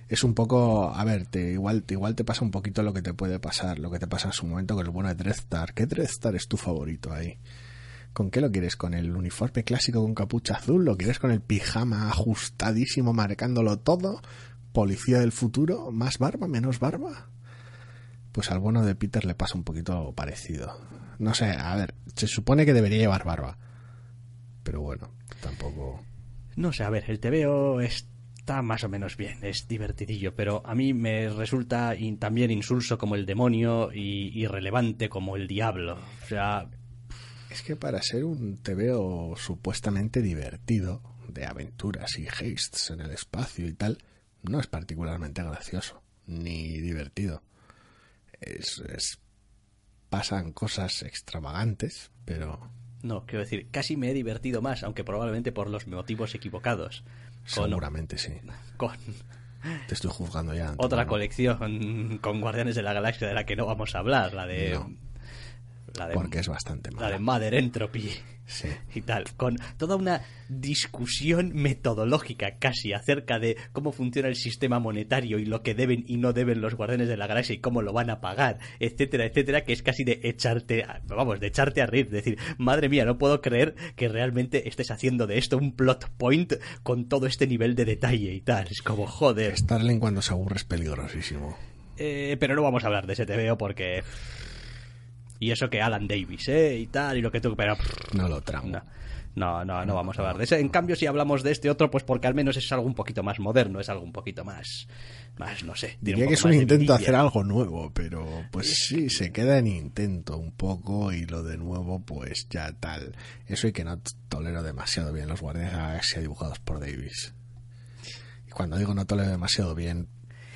Es un poco, a ver, te, igual, te- igual te pasa un poquito lo que te puede pasar, lo que te pasa en su momento con el bueno de Dreadstar. ¿Qué Dreadstar es tu favorito ahí? ¿Con qué lo quieres? ¿Con el uniforme clásico con capucha azul? ¿Lo quieres con el pijama ajustadísimo marcándolo todo? ¿Policía del futuro? ¿Más barba? ¿Menos barba? Pues al bueno de Peter le pasa un poquito parecido. No sé, a ver, se supone que debería llevar barba. Pero bueno, tampoco... No sé, a ver, el TVO está más o menos bien, es divertidillo, pero a mí me resulta también insulso como el demonio y irrelevante como el diablo. O sea, Es que para ser un TVO supuestamente divertido, de aventuras y hastes en el espacio y tal, no es particularmente gracioso, ni divertido. Es, es- pasan cosas extravagantes, pero no, quiero decir, casi me he divertido más, aunque probablemente por los motivos equivocados. Con, seguramente sí. con Te estoy juzgando ya. otra colección con Guardianes de la Galaxia de la que no vamos a hablar, la de... No. La de, Porque es bastante la de. Mother Entropy. Sí. y tal, con toda una discusión metodológica casi acerca de cómo funciona el sistema monetario y lo que deben y no deben los guardianes de la galaxia y cómo lo van a pagar, etcétera, etcétera, que es casi de echarte, a- vamos, de echarte a reír, decir, madre mía, no puedo creer que realmente estés haciendo de esto un plot point con todo este nivel de detalle y tal, es como joder. Starling cuando se aburre es peligrosísimo. Eh, pero no vamos a hablar de ese TVO porque... Y eso que Alan Davis, ¿eh? Y tal, y lo que tú... Pero... No lo tramo. No, no, no, no vamos a hablar de ese. En cambio, si hablamos de este otro, pues porque al menos es algo un poquito más moderno, es algo un poquito más, más no sé. Diría que es un intento de hacer algo nuevo, pero pues sí, se queda en intento un poco y lo de nuevo pues ya tal. Eso y que no tolero demasiado bien los Guardianes de la Galaxia dibujados por Davis. Y cuando digo no tolero demasiado bien,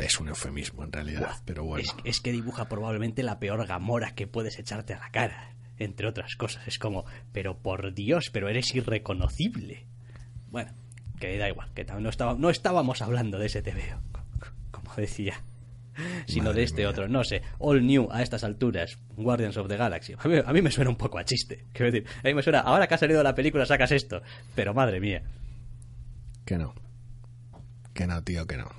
es un eufemismo en realidad, pero bueno. Es, es que dibuja probablemente la peor gamora que puedes echarte a la cara, entre otras cosas. Es como, pero por Dios, pero eres irreconocible. Bueno, que da igual, que no, estaba, no estábamos hablando de ese TVO, co- como decía. Sino Madre de este mía. otro, no sé, All New a estas alturas, Guardians of the Galaxy. A mí, a mí me suena un poco a chiste. Quiero decir, a mí me suena, ahora que ha salido la película sacas esto, pero madre mía. Que no. Que no, tío, que no.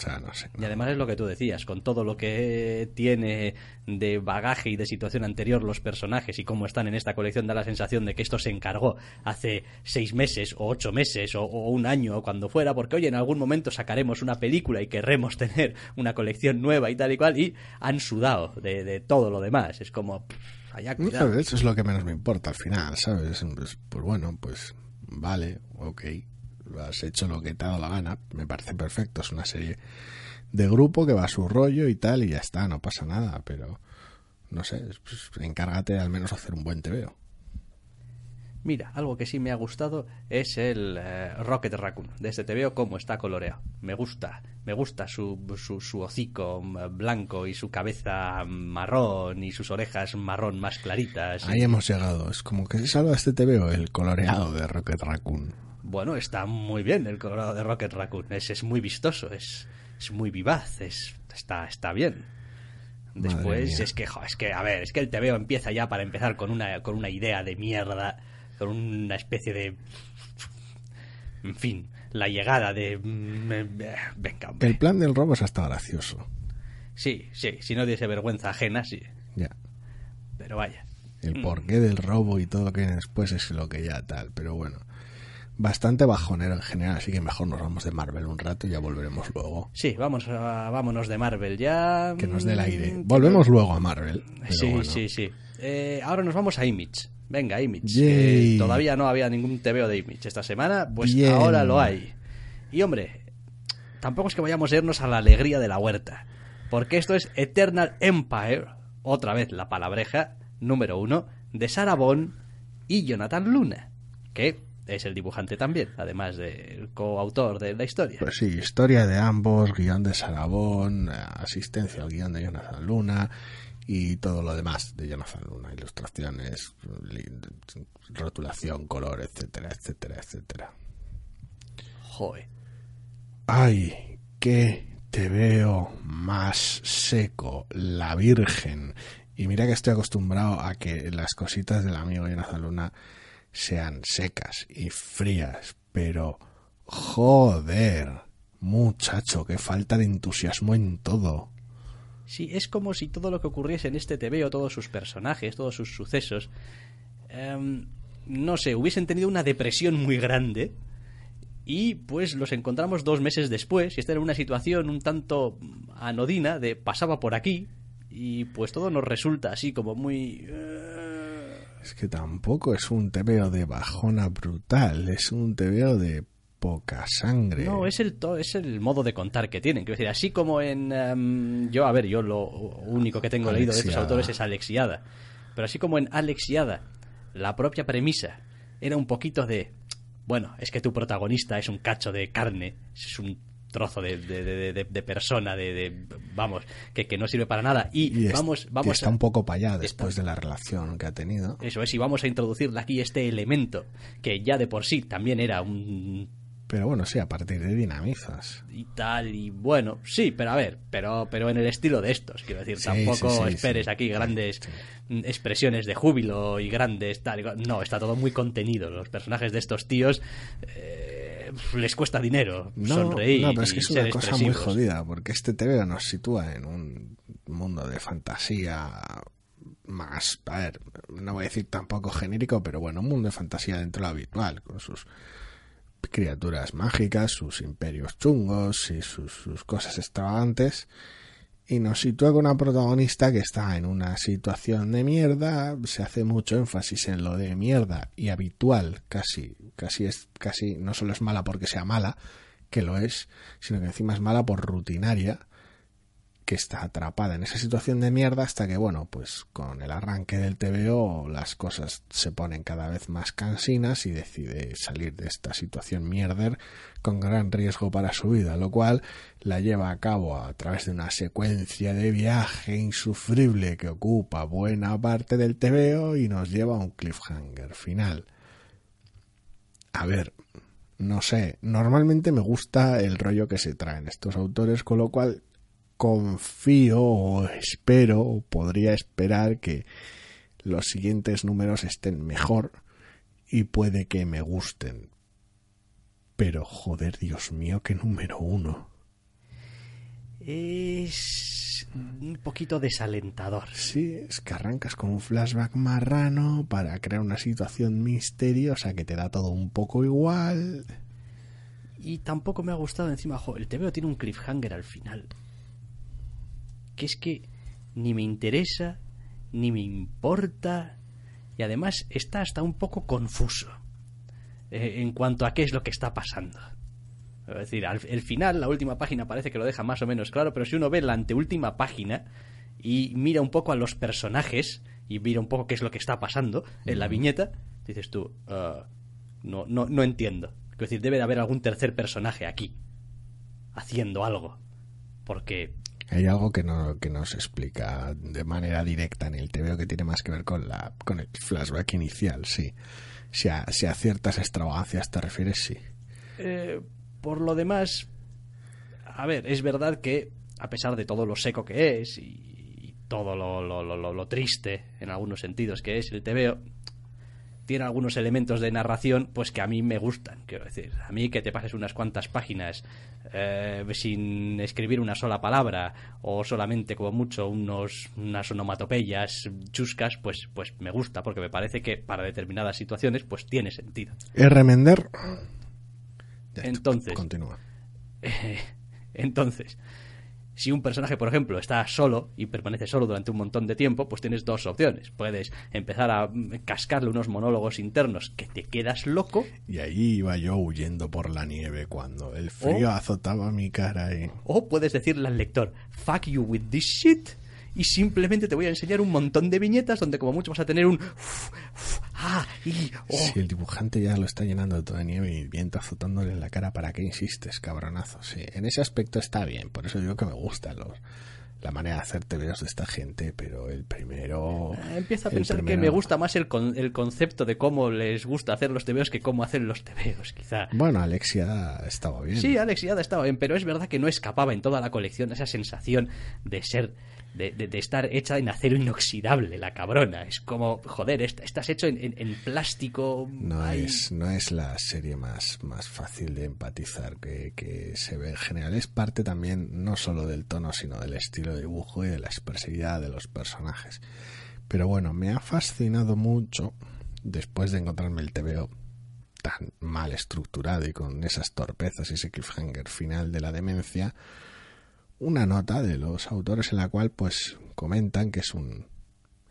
O sea, no sé. Y además es lo que tú decías, con todo lo que tiene de bagaje y de situación anterior los personajes y cómo están en esta colección, da la sensación de que esto se encargó hace seis meses o ocho meses o, o un año o cuando fuera, porque oye, en algún momento sacaremos una película y querremos [LAUGHS] tener una colección nueva y tal y cual, y han sudado de, de todo lo demás. Es como, pff, allá cuidado. No, Eso es lo que menos me importa al final, ¿sabes? Pues, pues bueno, pues vale, ok. Has hecho lo que te ha dado la gana. Me parece perfecto. Es una serie de grupo que va a su rollo y tal, y ya está, no pasa nada. Pero no sé, pues, encárgate al menos hacer un buen TVO. Mira, algo que sí me ha gustado es el eh, Rocket Raccoon de este TVO, cómo está coloreado. Me gusta, me gusta su, su, su hocico mm, blanco y su cabeza marrón y sus orejas marrón más claritas. Ahí hemos llegado. Es como que se salva este TVO, el coloreado de Rocket Raccoon. Bueno, está muy bien el colorado de Rocket Raccoon. Es, es muy vistoso, es, es muy vivaz, es, está, está bien. Después es que, jo, es que, a ver, es que el TVO empieza ya para empezar con una, con una idea de mierda, con una especie de... En fin, la llegada de... mm, eh, Venga, hombre. El plan del robo es hasta gracioso. Sí, sí, si no diese vergüenza ajena, sí. Ya. Pero vaya. El porqué del robo y todo lo que viene después es lo que ya tal. Pero bueno, bastante bajonero en general, así que mejor nos vamos de Marvel un rato y ya volveremos luego. Sí, vamos a- vámonos de Marvel ya. Que nos dé el aire. Mm, Volvemos luego a Marvel. Sí, bueno. sí, sí. Eh, ahora nos vamos a Image. Venga, Image. Todavía no había ningún TVO de Image esta semana, pues Bien. ahora lo hay. Y hombre, tampoco es que vayamos a irnos a la alegría de la huerta. Porque esto es Eternal Empire, otra vez la palabreja, número uno, de Sarah Bond y Jonathan Luna, que es el dibujante también, además del coautor de la historia. Pues sí, historia de ambos, guion de Sarabón, asistencia al guion de Jonathan Luna y todo lo demás de Jonathan Luna, ilustraciones, rotulación, color, etcétera, etcétera, etcétera. Joder. Ay, qué te veo más seco, la Virgen. Y mira que estoy acostumbrado a que las cositas del amigo Jonathan Luna sean secas y frías, pero joder, muchacho, qué falta de entusiasmo en todo. Sí, es como si todo lo que ocurriese en este TVO, todos sus personajes, todos sus sucesos, em, no sé, hubiesen tenido una depresión muy grande y pues los encontramos dos meses después y esta era una situación un tanto anodina de pasaba por aquí y pues todo nos resulta así como muy... eh, Es que tampoco es un tebeo de bajona brutal, es un tebeo de poca sangre. No, es el, to- es el modo de contar que tienen. Quiero decir, así como en. em, yo, a ver, yo lo único que tengo leído de estos autores es Alexiada. Pero así como en Alexiada, la propia premisa era un poquito de. Bueno, es que tu protagonista es un cacho de carne, es un trozo de, de, de- de- de persona, de, de- Vamos, que, que no sirve para nada. Y, Y es- vamos, vamos está a- un poco para allá está- después de la relación que ha tenido. Eso es, y vamos a introducirle aquí este elemento, que ya de por sí también era un Pero bueno, sí, a partir de dinamizas. y tal y bueno sí pero a ver pero pero en el estilo de estos quiero decir Sí, tampoco sí, sí, esperes aquí grandes expresiones de júbilo y grandes tal no está todo muy contenido los personajes de estos tíos eh, les cuesta dinero No, sonreír no, pero es que es una cosa muy jodida, porque este TV nos sitúa en un mundo de fantasía más, a ver, no voy a decir tampoco genérico, pero bueno, un mundo de fantasía dentro de lo habitual, con sus criaturas mágicas, sus imperios chungos y sus, sus cosas extravagantes. Y nos sitúa con una protagonista que está en una situación de mierda, se hace mucho énfasis en lo de mierda y habitual, casi, casi es, casi no solo es mala porque sea mala, que lo es, sino que encima es mala por rutinaria, que está atrapada en esa situación de mierda hasta que, bueno, pues con el arranque del TVO las cosas se ponen cada vez más cansinas y decide salir de esta situación mierder con gran riesgo para su vida, lo cual la lleva a cabo a través de una secuencia de viaje insufrible que ocupa buena parte del TVO y nos lleva a un cliffhanger final. A ver, no sé, normalmente me gusta el rollo que se traen estos autores, con lo cual confío o espero o podría esperar que los siguientes números estén mejor y puede que me gusten. Pero joder, Dios mío, qué número uno. es un poquito desalentador. Sí, es que arrancas con un flashback marrano para crear una situación misteriosa que te da todo un poco igual. Y tampoco me ha gustado encima, jo, el TVO tiene un cliffhanger al final. Que es que ni me interesa, ni me importa, y además está hasta un poco confuso eh, en cuanto a qué es lo que está pasando. Es decir, al el final, la última página parece que lo deja más o menos claro, pero si uno ve la anteúltima página y mira un poco a los personajes y mira un poco qué es lo que está pasando en la viñeta, dices tú, "Ah, no, no, no entiendo. Es decir, debe de haber algún tercer personaje aquí haciendo algo. Porque Hay algo que no, que se explica de manera directa en el TVO que tiene más que ver con, la, con el flashback inicial, sí. Si a, si a ciertas extravagancias te refieres, sí. Eh, por lo demás, a ver, es verdad que a pesar de todo lo seco que es y, todo lo, lo- lo- lo- lo triste en algunos sentidos que es el TVO, tiene algunos elementos de narración pues que a mí me gustan. Quiero decir, a mí que te pases unas cuantas páginas eh, sin escribir una sola palabra o solamente como mucho unos unas onomatopeyas chuscas, pues pues me gusta porque me parece que para determinadas situaciones pues tiene sentido. R. Mender. Ya está, Entonces. Continúa. [LAUGHS] Entonces, si un personaje, por ejemplo, está solo y permanece solo durante un montón de tiempo, pues tienes dos opciones. Puedes empezar a mm, cascarle unos monólogos internos que te quedas loco, Y ahí iba yo huyendo por la nieve cuando el frío Oh. azotaba mi cara y... o puedes decirle al lector, fuck you with this shit, y simplemente te voy a enseñar un montón de viñetas donde como mucho vas a tener un... ah, y... oh. Si el dibujante ya lo está llenando de toda nieve y viento azotándole en la cara, ¿para qué insistes, cabronazo? Sí, en ese aspecto está bien, por eso digo que me gusta los, la manera de hacer TVOs de esta gente, pero el primero... Eh, Empiezo a pensar que me gusta más el, con- el concepto de cómo les gusta hacer los tebeos que cómo hacen los tebeos, quizá. Bueno, Alexia estaba bien. Sí, Alex Iada estaba bien, pero es verdad que no escapaba en toda la colección esa sensación de ser, de, de- de estar hecha en acero inoxidable, la cabrona. Es como, joder, est- estás hecho en, en- en plástico. No es, no es la serie más, más fácil de empatizar que, que se ve en general. Es parte también no solo del tono, sino del estilo de dibujo y de la expresividad de los personajes. Pero bueno, me ha fascinado mucho, después de encontrarme el TVO tan mal estructurado y con esas torpezas y ese cliffhanger final de la demencia, una nota de los autores en la cual pues comentan que es un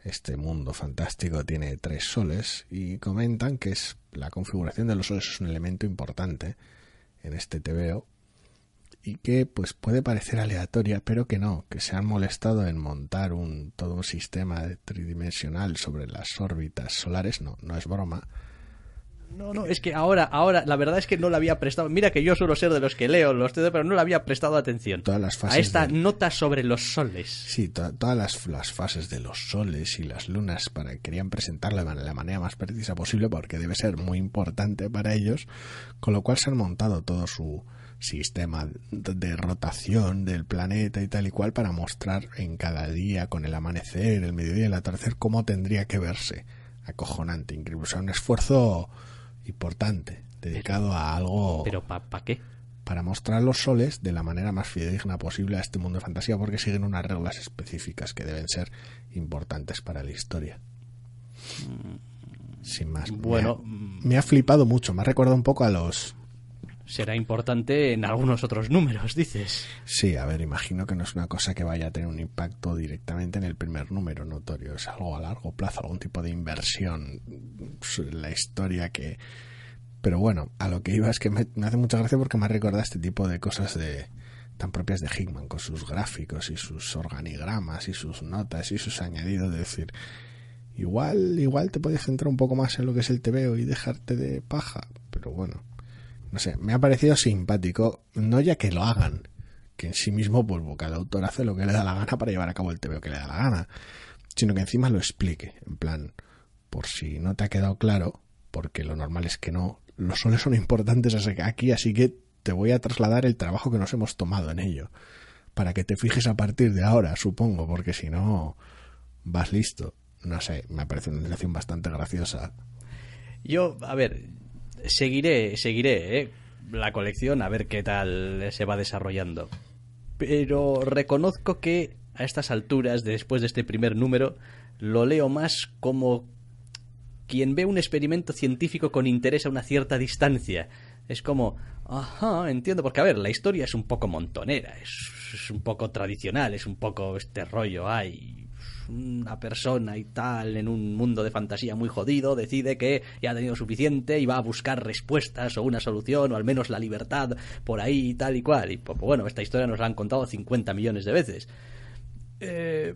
este mundo fantástico tiene tres soles y comentan que es la configuración de los soles es un elemento importante en este TVO y que pues puede parecer aleatoria pero que no que se han molestado en montar un todo un sistema tridimensional sobre las órbitas solares. No no es broma No, no, es que ahora, ahora, la verdad es que no le había prestado. Mira que yo suelo ser de los que leo los TVO, pero no le había prestado atención. Todas las fases a esta nota sobre los soles. Sí, to- todas las, las fases de los soles y las lunas para querían presentarlo de la manera más precisa posible porque debe ser muy importante para ellos, con lo cual se han montado todo su sistema de de rotación del planeta y tal y cual para mostrar en cada día con el amanecer, el mediodía y el atardecer cómo tendría que verse. Acojonante, increíble. O sea, un esfuerzo importante dedicado a algo Pero ¿para pa qué? para mostrar los soles de la manera más fidedigna posible a este mundo de fantasía porque siguen unas reglas específicas que deben ser importantes para la historia. Sin más. Bueno, me ha, me ha flipado mucho. Me ha recordado un poco a los... Será importante en algunos otros números, dices. Sí, a ver, imagino que no es una cosa que vaya a tener un impacto directamente en el primer número notorio. Es algo a largo plazo, algún tipo de inversión en la historia que... Pero bueno, a lo que iba es que me, hace mucha gracia porque me recordado este tipo de cosas de tan propias de Hickman, con sus gráficos y sus organigramas y sus notas y sus añadidos. De decir, igual, igual te puedes centrar un poco más en lo que es el TVO y dejarte de paja. Pero bueno, no sé, me ha parecido simpático, no ya que lo hagan, que en sí mismo, pues cada autor hace lo que le da la gana para llevar a cabo el TVO que le da la gana, sino que encima lo explique, en plan, por si no te ha quedado claro, porque lo normal es que no, los soles son importantes aquí, así que te voy a trasladar el trabajo que nos hemos tomado en ello, para que te fijes a partir de ahora, supongo, porque si no, vas listo. No sé, me parece una relación bastante graciosa. Yo, a ver, seguiré, seguiré, ¿eh? La colección a ver qué tal se va desarrollando. Pero reconozco que a estas alturas, después de este primer número, lo leo más como quien ve un experimento científico con interés a una cierta distancia. Es como, ajá, entiendo, porque a ver, la historia es un poco montonera, es, un poco tradicional, es un poco este rollo, hay una persona y tal en un mundo de fantasía muy jodido decide que ya ha tenido suficiente y va a buscar respuestas o una solución o al menos la libertad por ahí y tal y cual. Y pues, bueno, esta historia nos la han contado 50 millones de veces. Eh,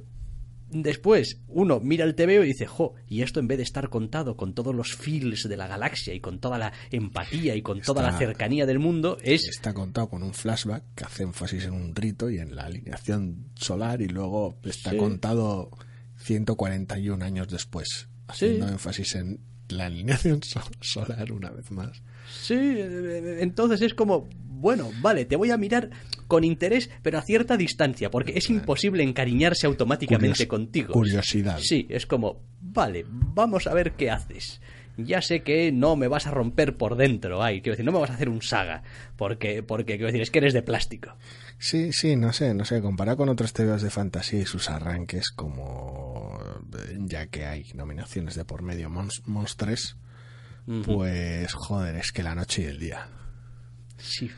después uno mira el TVO y dice, jo, y esto en vez de estar contado con todos los feels de la galaxia y con toda la empatía y con toda la cercanía del mundo, es... Está contado con un flashback que hace énfasis en un rito y en la alineación solar y luego está contado 141 años después, haciendo énfasis en la alineación [LAUGHS] solar una vez más. Sí, entonces es como, bueno, vale, te voy a mirar con interés, pero a cierta distancia, porque es imposible encariñarse automáticamente contigo. Curiosidad. Sí, es como, vale, vamos a ver qué haces. Ya sé que no me vas a romper por dentro, ay, quiero decir, no me vas a hacer un saga, porque, porque quiero decir, es que eres de plástico. Sí, sí, no sé, no sé, comparado con otros TVOs de fantasía y sus arranques, como ya que hay nominaciones de por medio Monstres, pues joder, es que la noche y el día. Sí,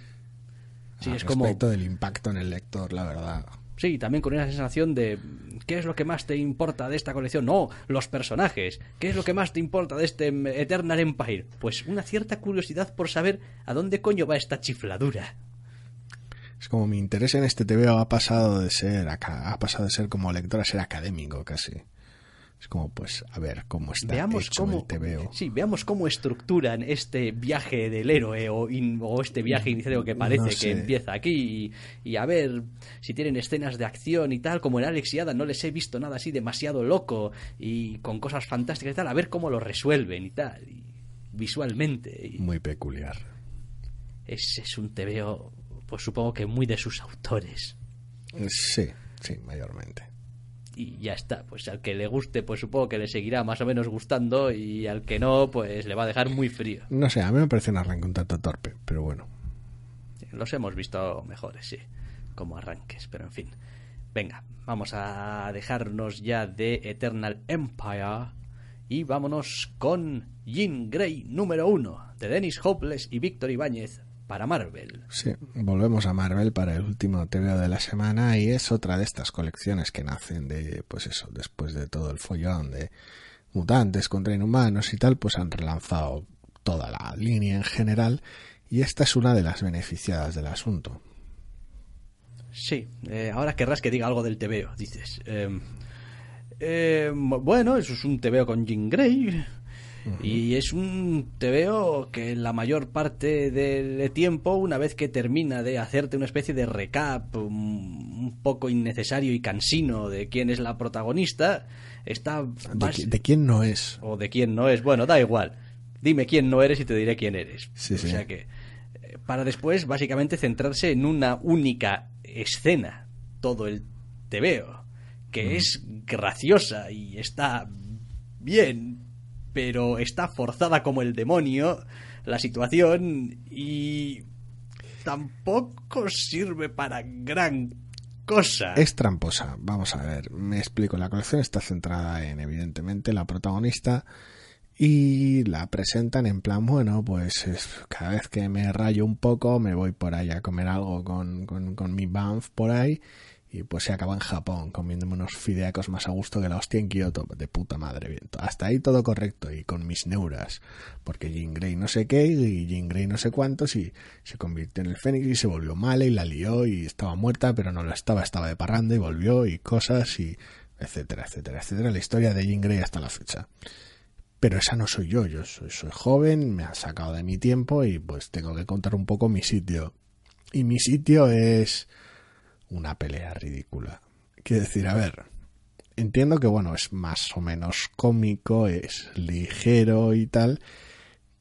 Sí, es respecto del impacto en el lector, la verdad. Sí, también con una sensación de ¿qué es lo que más te importa de esta colección? No, los personajes. ¿Qué es lo que más te importa de este Eternal Empire? Pues una cierta curiosidad por saber a dónde coño va esta chifladura. Es como mi interés en este TV ha pasado de ser ha pasado de ser como lector a ser académico casi. Es como, pues, a ver cómo está veamos hecho cómo, el Sí, veamos cómo estructuran este viaje del héroe o, o este viaje iniciático que parece que empieza aquí y, a ver si tienen escenas de acción y tal, como en Alex y Ada no les he visto nada así demasiado loco y con cosas fantásticas y tal, a ver cómo lo resuelven y tal, visualmente. Muy peculiar. Es, es un TVO, pues supongo que muy de sus autores. Sí, sí, mayormente y ya está. Pues al que le guste, pues supongo que le seguirá más o menos gustando y al que no, pues le va a dejar muy frío. No sé, a mí me parece un arranque un tanto torpe, pero bueno. los hemos visto mejores, sí, como arranques, pero en fin. Venga, vamos a dejarnos ya de Eternal Empire y vámonos con Jean Grey número uno de Dennis Hopeless y Víctor Ibáñez para Marvel. Sí, volvemos a Marvel para el último TVO de la semana y es otra de estas colecciones que nacen de, pues eso, después de todo el follón de mutantes contra inhumanos y tal, pues han relanzado toda la línea en general y esta es una de las beneficiadas del asunto. Sí, eh, ahora querrás que diga algo del TVO, dices. Em, em, bueno, eso es un TVO con Jean Grey, y es un veo que la mayor parte del tiempo, una vez que termina de hacerte una especie de recap un poco innecesario y cansino de quién es la protagonista, está... ¿De, quién no es? O de quién no es. Bueno, da igual. Dime quién no eres y te diré quién eres. Sí, o sea que... Eh, para después, básicamente, centrarse en una única escena. Todo el te veo. Que es graciosa y está bien, pero está forzada como el demonio la situación y tampoco sirve para gran cosa. Es tramposa. Vamos a ver, me explico. La colección está centrada en, evidentemente, la protagonista y la presentan en plan, bueno, pues cada vez que me rayo un poco me voy por ahí a comer algo con, con, con mi Banff por ahí y pues se acaba en Japón comiéndome unos fideacos más a gusto que la hostia en Kioto, de puta madre, bien. Hasta ahí todo correcto y con mis neuras, porque Jean Grey no sé qué y Jean Grey no sé cuántos y se convirtió en el Fénix y se volvió mala y la lió y estaba muerta, pero no lo estaba, estaba de parranda y volvió y cosas y etcétera, etcétera, etcétera. La historia de Jean Grey hasta la fecha. Pero esa no soy yo, yo soy, soy joven, me ha sacado de mi tiempo y pues tengo que contar un poco mi sitio. Y mi sitio es una pelea ridícula. Quiero decir, a ver, entiendo que bueno, es más o menos cómico, es ligero y tal,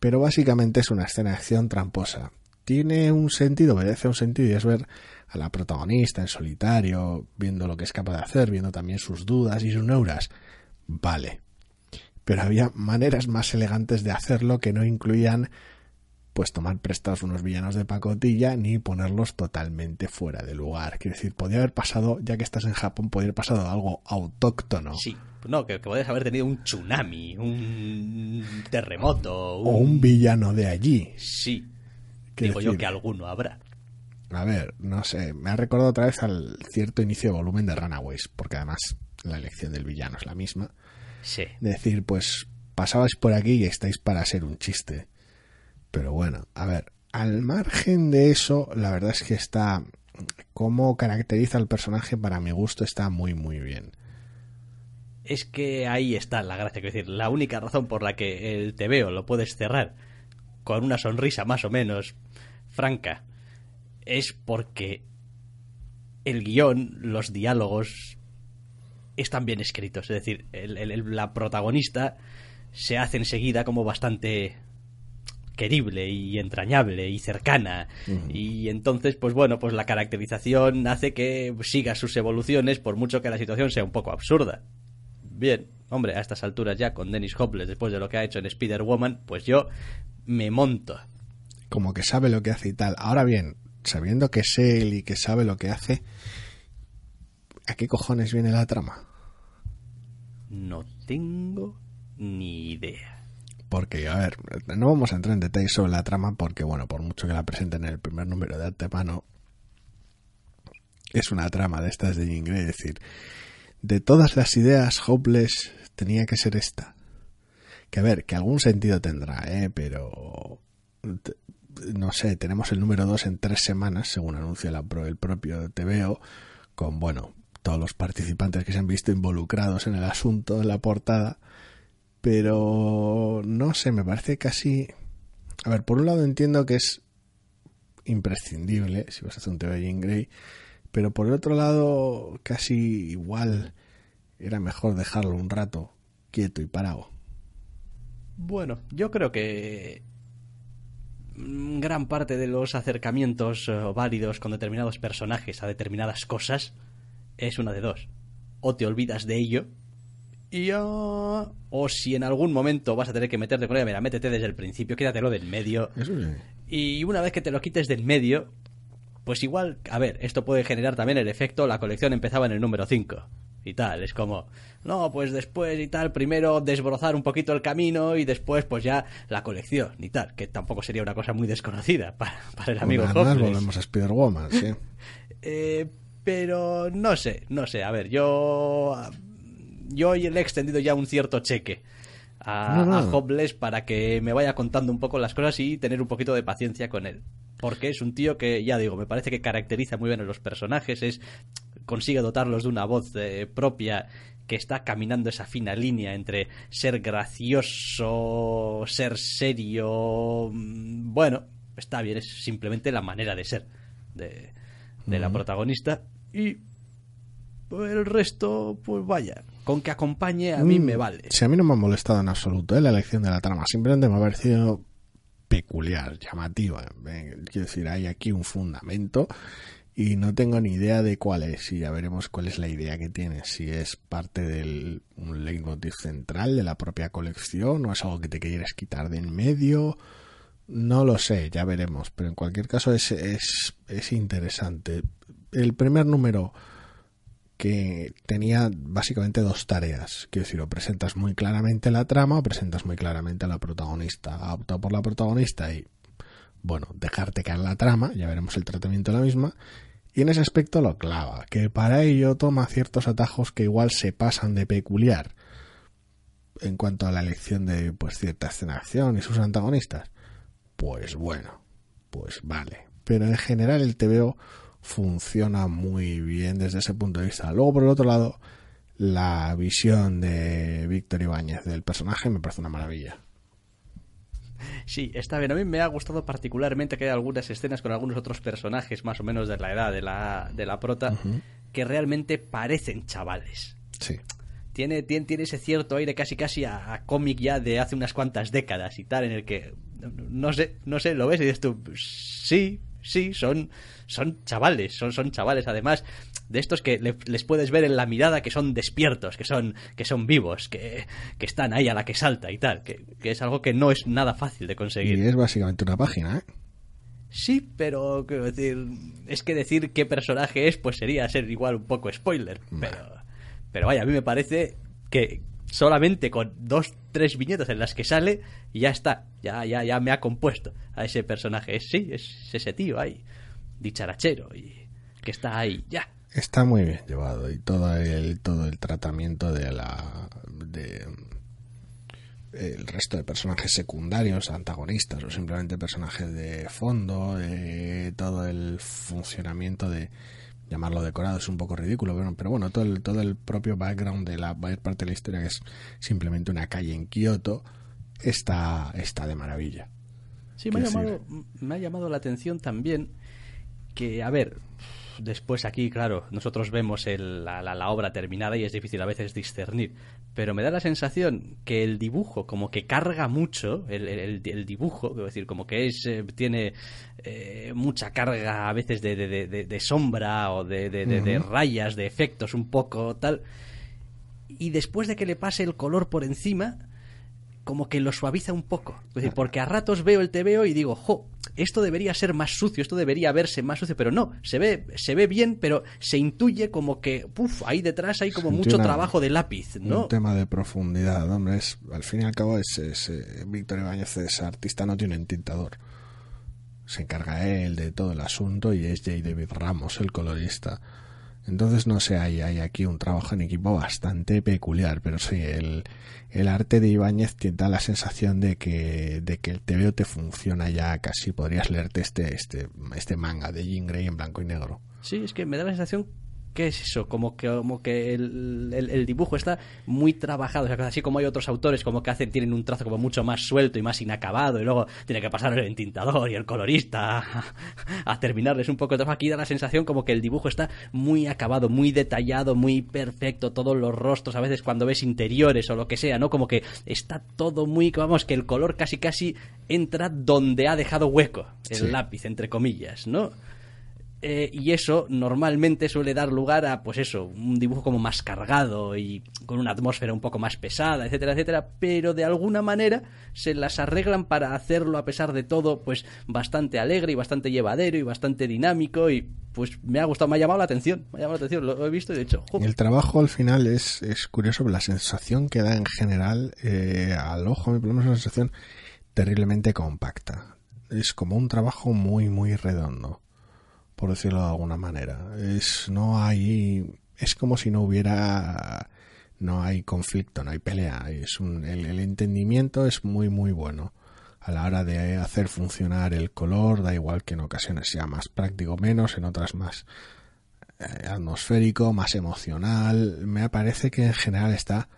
pero básicamente es una escena de acción tramposa. Tiene un sentido, obedece a un sentido y es ver a la protagonista en solitario, viendo lo que es capaz de hacer, viendo también sus dudas y sus neuras. Vale. Pero había maneras más elegantes de hacerlo que no incluían pues tomar prestados unos villanos de pacotilla ni ponerlos totalmente fuera de lugar. Quiero decir, podría haber pasado, ya que estás en Japón, podría haber pasado algo autóctono. Sí, no, que, que podrías haber tenido un tsunami, un terremoto. O un villano de allí. Sí, digo yo que alguno habrá. A ver, no sé, me ha recordado otra vez al cierto inicio de volumen de Runaways, porque además la elección del villano es la misma. Sí. De decir, pues pasabais por aquí y estáis para ser un chiste. Pero bueno, a ver, al margen de eso, la verdad es que está. Cómo caracteriza al personaje, para mi gusto, está muy, muy bien. Es que ahí está la gracia, quiero decir, la única razón por la que el TVO lo puedes cerrar con una sonrisa más o menos franca es porque el guion, los diálogos están bien escritos. Es decir, la protagonista se hace enseguida como bastante querible y entrañable y cercana. Y entonces pues bueno pues la caracterización hace que siga sus evoluciones por mucho que la situación sea un poco absurda. Bien hombre a estas alturas ya con Dennis Hopeless después de lo que ha hecho en Spider-Woman pues yo me monto. Como que sabe lo que hace y tal. Ahora bien, sabiendo que es él y que sabe lo que hace, ¿a qué cojones viene la trama? no tengo ni idea Porque, a ver, no vamos a entrar en detalles sobre la trama porque, bueno, por mucho que la presenten en el primer número de antemano, es una trama de estas de Grey. Es decir, de todas las ideas, Hopeless tenía que ser esta. Que, a ver, que algún sentido tendrá, ¿eh? Pero, no sé, tenemos el número 2 en tres semanas, según anuncia la el propio TVO, con, bueno, todos los participantes que se han visto involucrados en el asunto en la portada pero no sé, me parece casi... A ver, por un lado entiendo que es imprescindible si vas a hacer un TV Jean Grey, pero por el otro lado casi igual era mejor dejarlo un rato quieto y parado. Bueno, yo creo que gran parte de los acercamientos eh, válidos con determinados personajes a determinadas cosas es una de dos. O te olvidas de ello ya... O si en algún momento vas a tener que meterte con ella, mira, métete desde el principio, quédatelo del medio. Eso sí. Y una vez que te lo quites del medio, pues igual, a ver, esto puede generar también el efecto, la colección empezaba en el número 5 y tal, es como, no, pues después y tal, primero desbrozar un poquito el camino y después pues ya la colección y tal, que tampoco sería una cosa muy desconocida [LAUGHS] para, para el amigo Además, Hopeless. volvemos a Spider-Woman, sí. [LAUGHS] Eh, pero no sé, no sé, a ver, yo yo le he extendido ya un cierto cheque a, No, no. a Hopeless para que me vaya contando un poco las cosas y tener un poquito de paciencia con él. Porque es un tío que, ya digo, me parece que caracteriza muy bien a los personajes, es consigue dotarlos de una voz eh, propia que está caminando esa fina línea entre ser gracioso, ser serio. mm, Bueno, está bien, es simplemente la manera de ser de, de la protagonista. Y pues, el resto, pues vaya, con que acompañe a mí Mm, me vale. Si a mí no me ha molestado en absoluto ¿eh? la elección de la trama, simplemente me ha parecido peculiar, llamativa. Eh, Quiero decir, hay aquí un fundamento y no tengo ni idea de cuál es y ya veremos cuál es la idea que tiene. Si es parte del un leitmotiv central de la propia colección o es algo que te quieres quitar de en medio. No lo sé, ya veremos, pero en cualquier caso es, es, es interesante. El primer número que tenía básicamente dos tareas. Quiero decir, o presentas muy claramente la trama o presentas muy claramente a la protagonista. Ha optado por la protagonista y, bueno, dejarte caer la trama, ya veremos el tratamiento de la misma. Y en ese aspecto lo clava, que para ello toma ciertos atajos que igual se pasan de peculiar en cuanto a la elección de pues cierta escena de acción y sus antagonistas. Pues bueno, pues vale. Pero en general el TVO funciona muy bien desde ese punto de vista. Luego, por el otro lado, la visión de Víctor Ibáñez del personaje me parece una maravilla. Sí, está bien. A mí me ha gustado particularmente que hay algunas escenas con algunos otros personajes más o menos de la edad de la, de la prota que realmente parecen chavales. Sí. Tiene, tiene, tiene ese cierto aire casi casi a, a cómic ya de hace unas cuantas décadas y tal, en el que no sé, no sé, lo ves y dices tú, sí, sí, son, son chavales, son, son chavales. Además, de estos que le- les puedes ver en la mirada que son despiertos, que son, que son vivos, que, que están ahí a la que salta y tal, que, que es algo que no es nada fácil de conseguir. Y es básicamente una página, ¿eh? Sí, pero quiero decir, es que decir qué personaje es, pues sería ser igual un poco spoiler. Pero, pero vaya, a mí me parece que solamente con dos, tres viñetas en las que sale, ya está, ya, ya, ya me ha compuesto a ese personaje. Es, sí, es ese tío ahí, dicharachero, y que está ahí, ya. Está muy bien llevado y todo el, todo el tratamiento de la. de el resto de personajes secundarios, antagonistas o simplemente personajes de fondo, eh, todo el funcionamiento de llamarlo decorado es un poco ridículo, pero, pero bueno, todo el, todo el propio background de la mayor parte de la historia que es simplemente una calle en Kioto está, está de maravilla. Sí, me ha, llamado, me ha llamado la atención también que, a ver, después aquí, claro, nosotros vemos el- la, la- la obra terminada y es difícil a veces discernir, pero me da la sensación que el dibujo como que carga mucho, el, el- el dibujo, quiero decir, como que es eh, tiene eh, mucha carga a veces de, de- de- de- de sombra o de, de- de- de rayas, de efectos un poco tal, y después de que le pase el color por encima, como que lo suaviza un poco. Es decir, porque a ratos veo el TVO y digo, jo, esto debería ser más sucio, esto debería verse más sucio, pero no, se ve, se ve bien, pero se intuye como que, puf, ahí detrás hay como mucho una- trabajo de lápiz, ¿no? Un tema de profundidad, hombre, es, al fin y al cabo es, es, eh, Víctor Ibáñez es artista, no tiene un tintador. Se encarga él de todo el asunto y es J. David Ramos, el colorista. Entonces, no sé, hay, hay aquí un trabajo en equipo bastante peculiar, pero sí, el, el arte de Ibáñez te da la sensación de que, de que el TVO te funciona ya casi. Podrías leerte este, este, este manga de Jean Grey en blanco y negro. Sí, es que me da la sensación que es eso, como que, como que el, el- el dibujo está muy trabajado, o sea, así como hay otros autores como que hacen, tienen un trazo como mucho más suelto y más inacabado, y luego tiene que pasar el entintador y el colorista a, a terminarles un poco trabajo. Aquí da la sensación como que el dibujo está muy acabado, muy detallado, muy perfecto, todos los rostros, a veces cuando ves interiores o lo que sea, ¿no? Como que está todo muy, vamos, que el color casi casi entra donde ha dejado hueco el Sí. lápiz, entre comillas, ¿no? Eh, y eso normalmente suele dar lugar a, pues eso, un dibujo como más cargado y con una atmósfera un poco más pesada, etcétera, etcétera, pero de alguna manera se las arreglan para hacerlo a pesar de todo, pues bastante alegre y bastante llevadero y bastante dinámico y pues me ha gustado, me ha llamado la atención, me ha llamado la atención, lo he visto y he dicho, "Jo, Y el trabajo al final es, es curioso, la sensación que da en general eh, al ojo, a mí una sensación terriblemente compacta. Es como un trabajo muy, muy redondo, por decirlo de alguna manera. Es, no hay, es como si no hubiera, no hay conflicto, no hay pelea. Es el, el entendimiento es muy, muy bueno. A la hora de hacer funcionar el color, da igual que en ocasiones sea más práctico menos, en otras más eh, atmosférico, más emocional. Me parece que en general está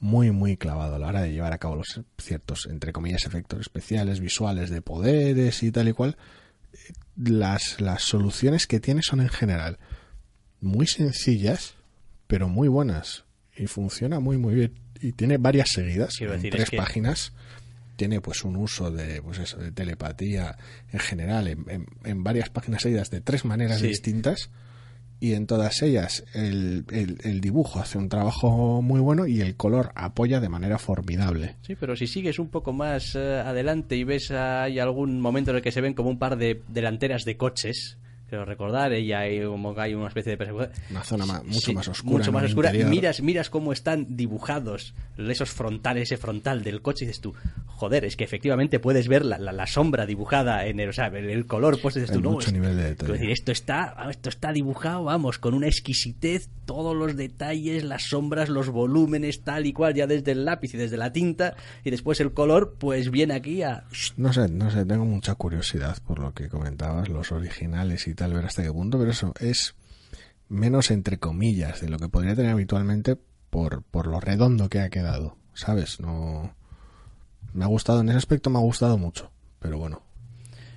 muy, muy clavado a la hora de llevar a cabo los ciertos, entre comillas, efectos especiales, visuales de poderes y tal y cual. Las, las soluciones que tiene son en general muy sencillas, pero muy buenas. Y funciona muy, muy bien. Y tiene varias seguidas, Quiero en decir, tres es que- páginas. Tiene pues un uso de, pues eso, de telepatía en general, en, en- en varias páginas seguidas de tres maneras Sí. distintas y en todas ellas el, el- dibujo hace un trabajo muy bueno y el color apoya de manera formidable. Sí, pero si sigues un poco más eh, adelante y ves ah, hay algún momento en el que se ven como un par de delanteras de coches, creo recordar, y hay como que hay una especie de persecución. Una zona ma- mucho Sí, más oscura. Mucho más oscura. interior. Miras, miras cómo están dibujados esos frontales, ese frontal del coche y dices tú, joder, es que efectivamente puedes ver la, la- la sombra dibujada en el, o sea, el, color, pues dices tú, no, mucho es- nivel de detalle. decir, esto está, esto está dibujado, vamos, con una exquisitez, todos los detalles, las sombras, los volúmenes, tal y cual, ya desde el lápiz y desde la tinta, y después el color, pues viene aquí a... No sé, no sé, tengo mucha curiosidad por lo que comentabas, los originales y tal, ver hasta qué punto, pero eso es menos entre comillas de lo que podría tener habitualmente por, por lo redondo que ha quedado, ¿sabes? No... Me ha gustado, en ese aspecto me ha gustado mucho, pero bueno,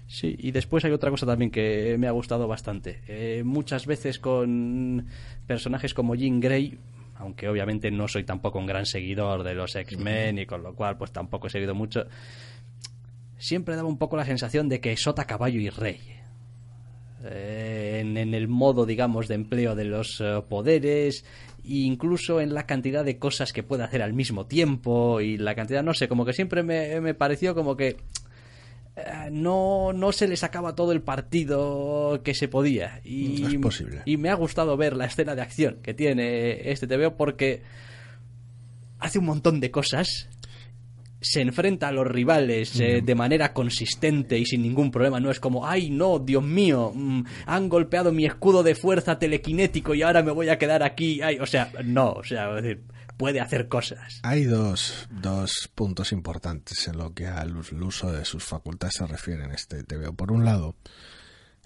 Sí, y después hay otra cosa también que me ha gustado bastante. Eh, muchas veces con personajes como Jean Grey, aunque obviamente no soy tampoco un gran seguidor de los X-Men y con lo cual pues tampoco he seguido mucho, siempre daba un poco la sensación de que sota, caballo y rey. Eh, en, el modo, digamos, de empleo de los eh, poderes, e incluso en la cantidad de cosas que puede hacer al mismo tiempo y la cantidad, no sé, como que siempre me, me pareció como que eh, no, no se le sacaba todo el partido que se podía. Y, es posible. Y me ha gustado ver la escena de acción que tiene este TVO porque hace un montón de cosas. Se enfrenta a los rivales eh, de manera consistente y sin ningún problema. No es como, ay, no, Dios mío, mm, han golpeado mi escudo de fuerza telequinético y ahora me voy a quedar aquí. Ay, o sea, no, o sea, decir, puede hacer cosas. Hay dos, puntos importantes en lo que al uso de sus facultades se refiere en este TVO. Por un lado,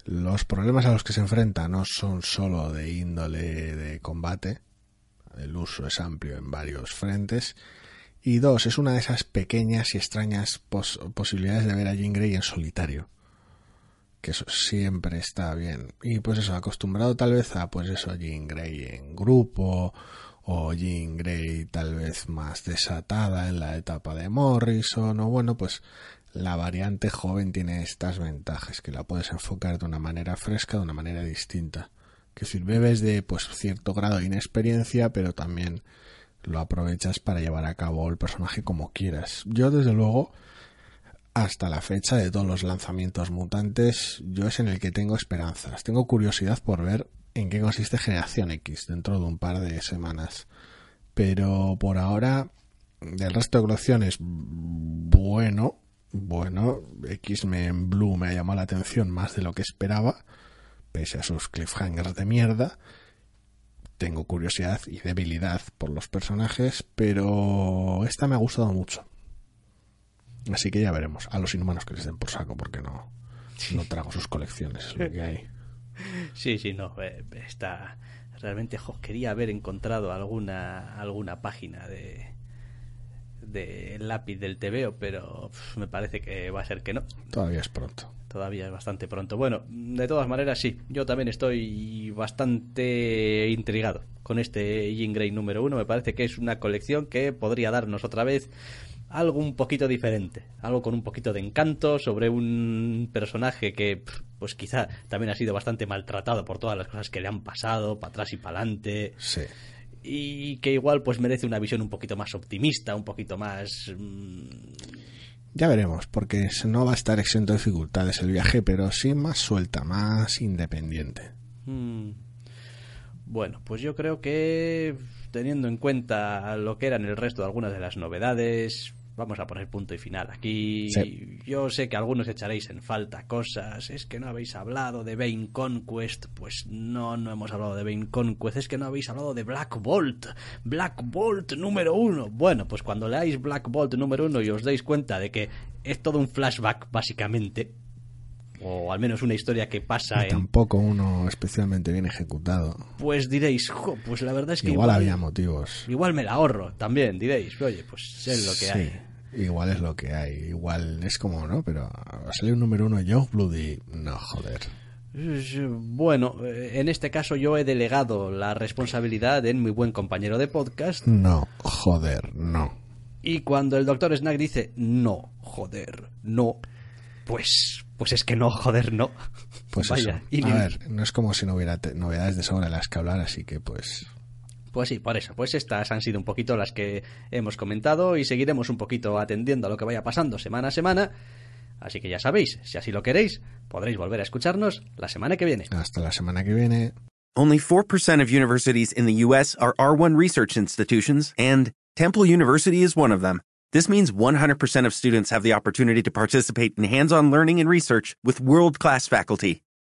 los problemas a los que se enfrenta no son solo de índole de combate, el uso es amplio en varios frentes. Y dos, es una de esas pequeñas y extrañas posibilidades de ver a Jean Grey en solitario. Que eso siempre está bien. Y pues eso, acostumbrado tal vez a pues eso, Jean Grey en grupo o Jean Grey tal vez más desatada en la etapa de Morrison o bueno pues la variante joven tiene estas ventajas que la puedes enfocar de una manera fresca de una manera distinta que si bebes de pues cierto grado de inexperiencia pero también lo aprovechas para llevar a cabo el personaje como quieras yo desde luego hasta la fecha de todos los lanzamientos mutantes yo es en el que tengo esperanzas tengo curiosidad por ver en qué consiste Generación X dentro de un par de semanas. Pero por ahora, del resto de colecciones, bueno, bueno, X-Men Blue me ha llamado la atención más de lo que esperaba, pese a sus cliffhangers de mierda. Tengo curiosidad y debilidad por los personajes, pero esta me ha gustado mucho. Así que ya veremos. A los inhumanos que les den por saco, porque no, no trago sus colecciones, es lo que hay. [LAUGHS] Sí, sí, no, eh, está realmente quería haber encontrado alguna alguna página de de lápiz del TVO, pero me parece que va a ser que no. Todavía es pronto. Todavía es bastante pronto. Bueno, de todas maneras sí, yo también estoy bastante intrigado con este Jean Grey número uno. Me parece que es una colección que podría darnos otra vez algo un poquito diferente, algo con un poquito de encanto sobre un personaje que pues quizá también ha sido bastante maltratado por todas las cosas que le han pasado, para atrás y para adelante. Sí. Y que igual pues merece una visión un poquito más optimista, un poquito más... Mm, ya veremos, porque no va a estar exento de dificultades el viaje, pero sí más suelta, más independiente. Mm. Bueno, pues yo creo que teniendo en cuenta lo que eran el resto de algunas de las novedades, vamos a poner punto y final aquí. Yo sé que algunos echaréis en falta cosas. Es que no habéis hablado de Bane Conquest. Pues no, no hemos hablado de Bane Conquest. Es que no habéis hablado de Black Bolt. Black Bolt número uno. Bueno, pues cuando leáis Black Bolt número uno y os deis cuenta de que es todo un flashback, básicamente. O al menos una historia que pasa en... Tampoco uno especialmente bien ejecutado. Pues diréis, pues la verdad es que... Igual, había motivos. Igual me la ahorro también, diréis. Oye, pues es lo que hay. Igual es lo que hay, igual es como, ¿no? Pero va a salir un número uno Young Bloody. No, joder. Bueno, eh, en este caso yo he delegado la responsabilidad en mi buen compañero de podcast. No, joder, no. Y cuando el doctor Snack dice no, joder, no, pues, pues es que no, joder, no. Pues Vaya, A ver, no es como si no hubiera novedades de sobra las que hablar, así que pues pues sí, por eso. Pues estas han sido un poquito las que hemos comentado y seguiremos un poquito atendiendo a lo que vaya pasando semana a semana. Así que ya sabéis, si así lo queréis, podréis volver a escucharnos la semana que viene. Hasta la semana que viene. Only 4% of universities in the US are R1 research institutions and Temple University is one of them. This means 100% of students have the opportunity to participate in hands-on learning and research with world-class faculty.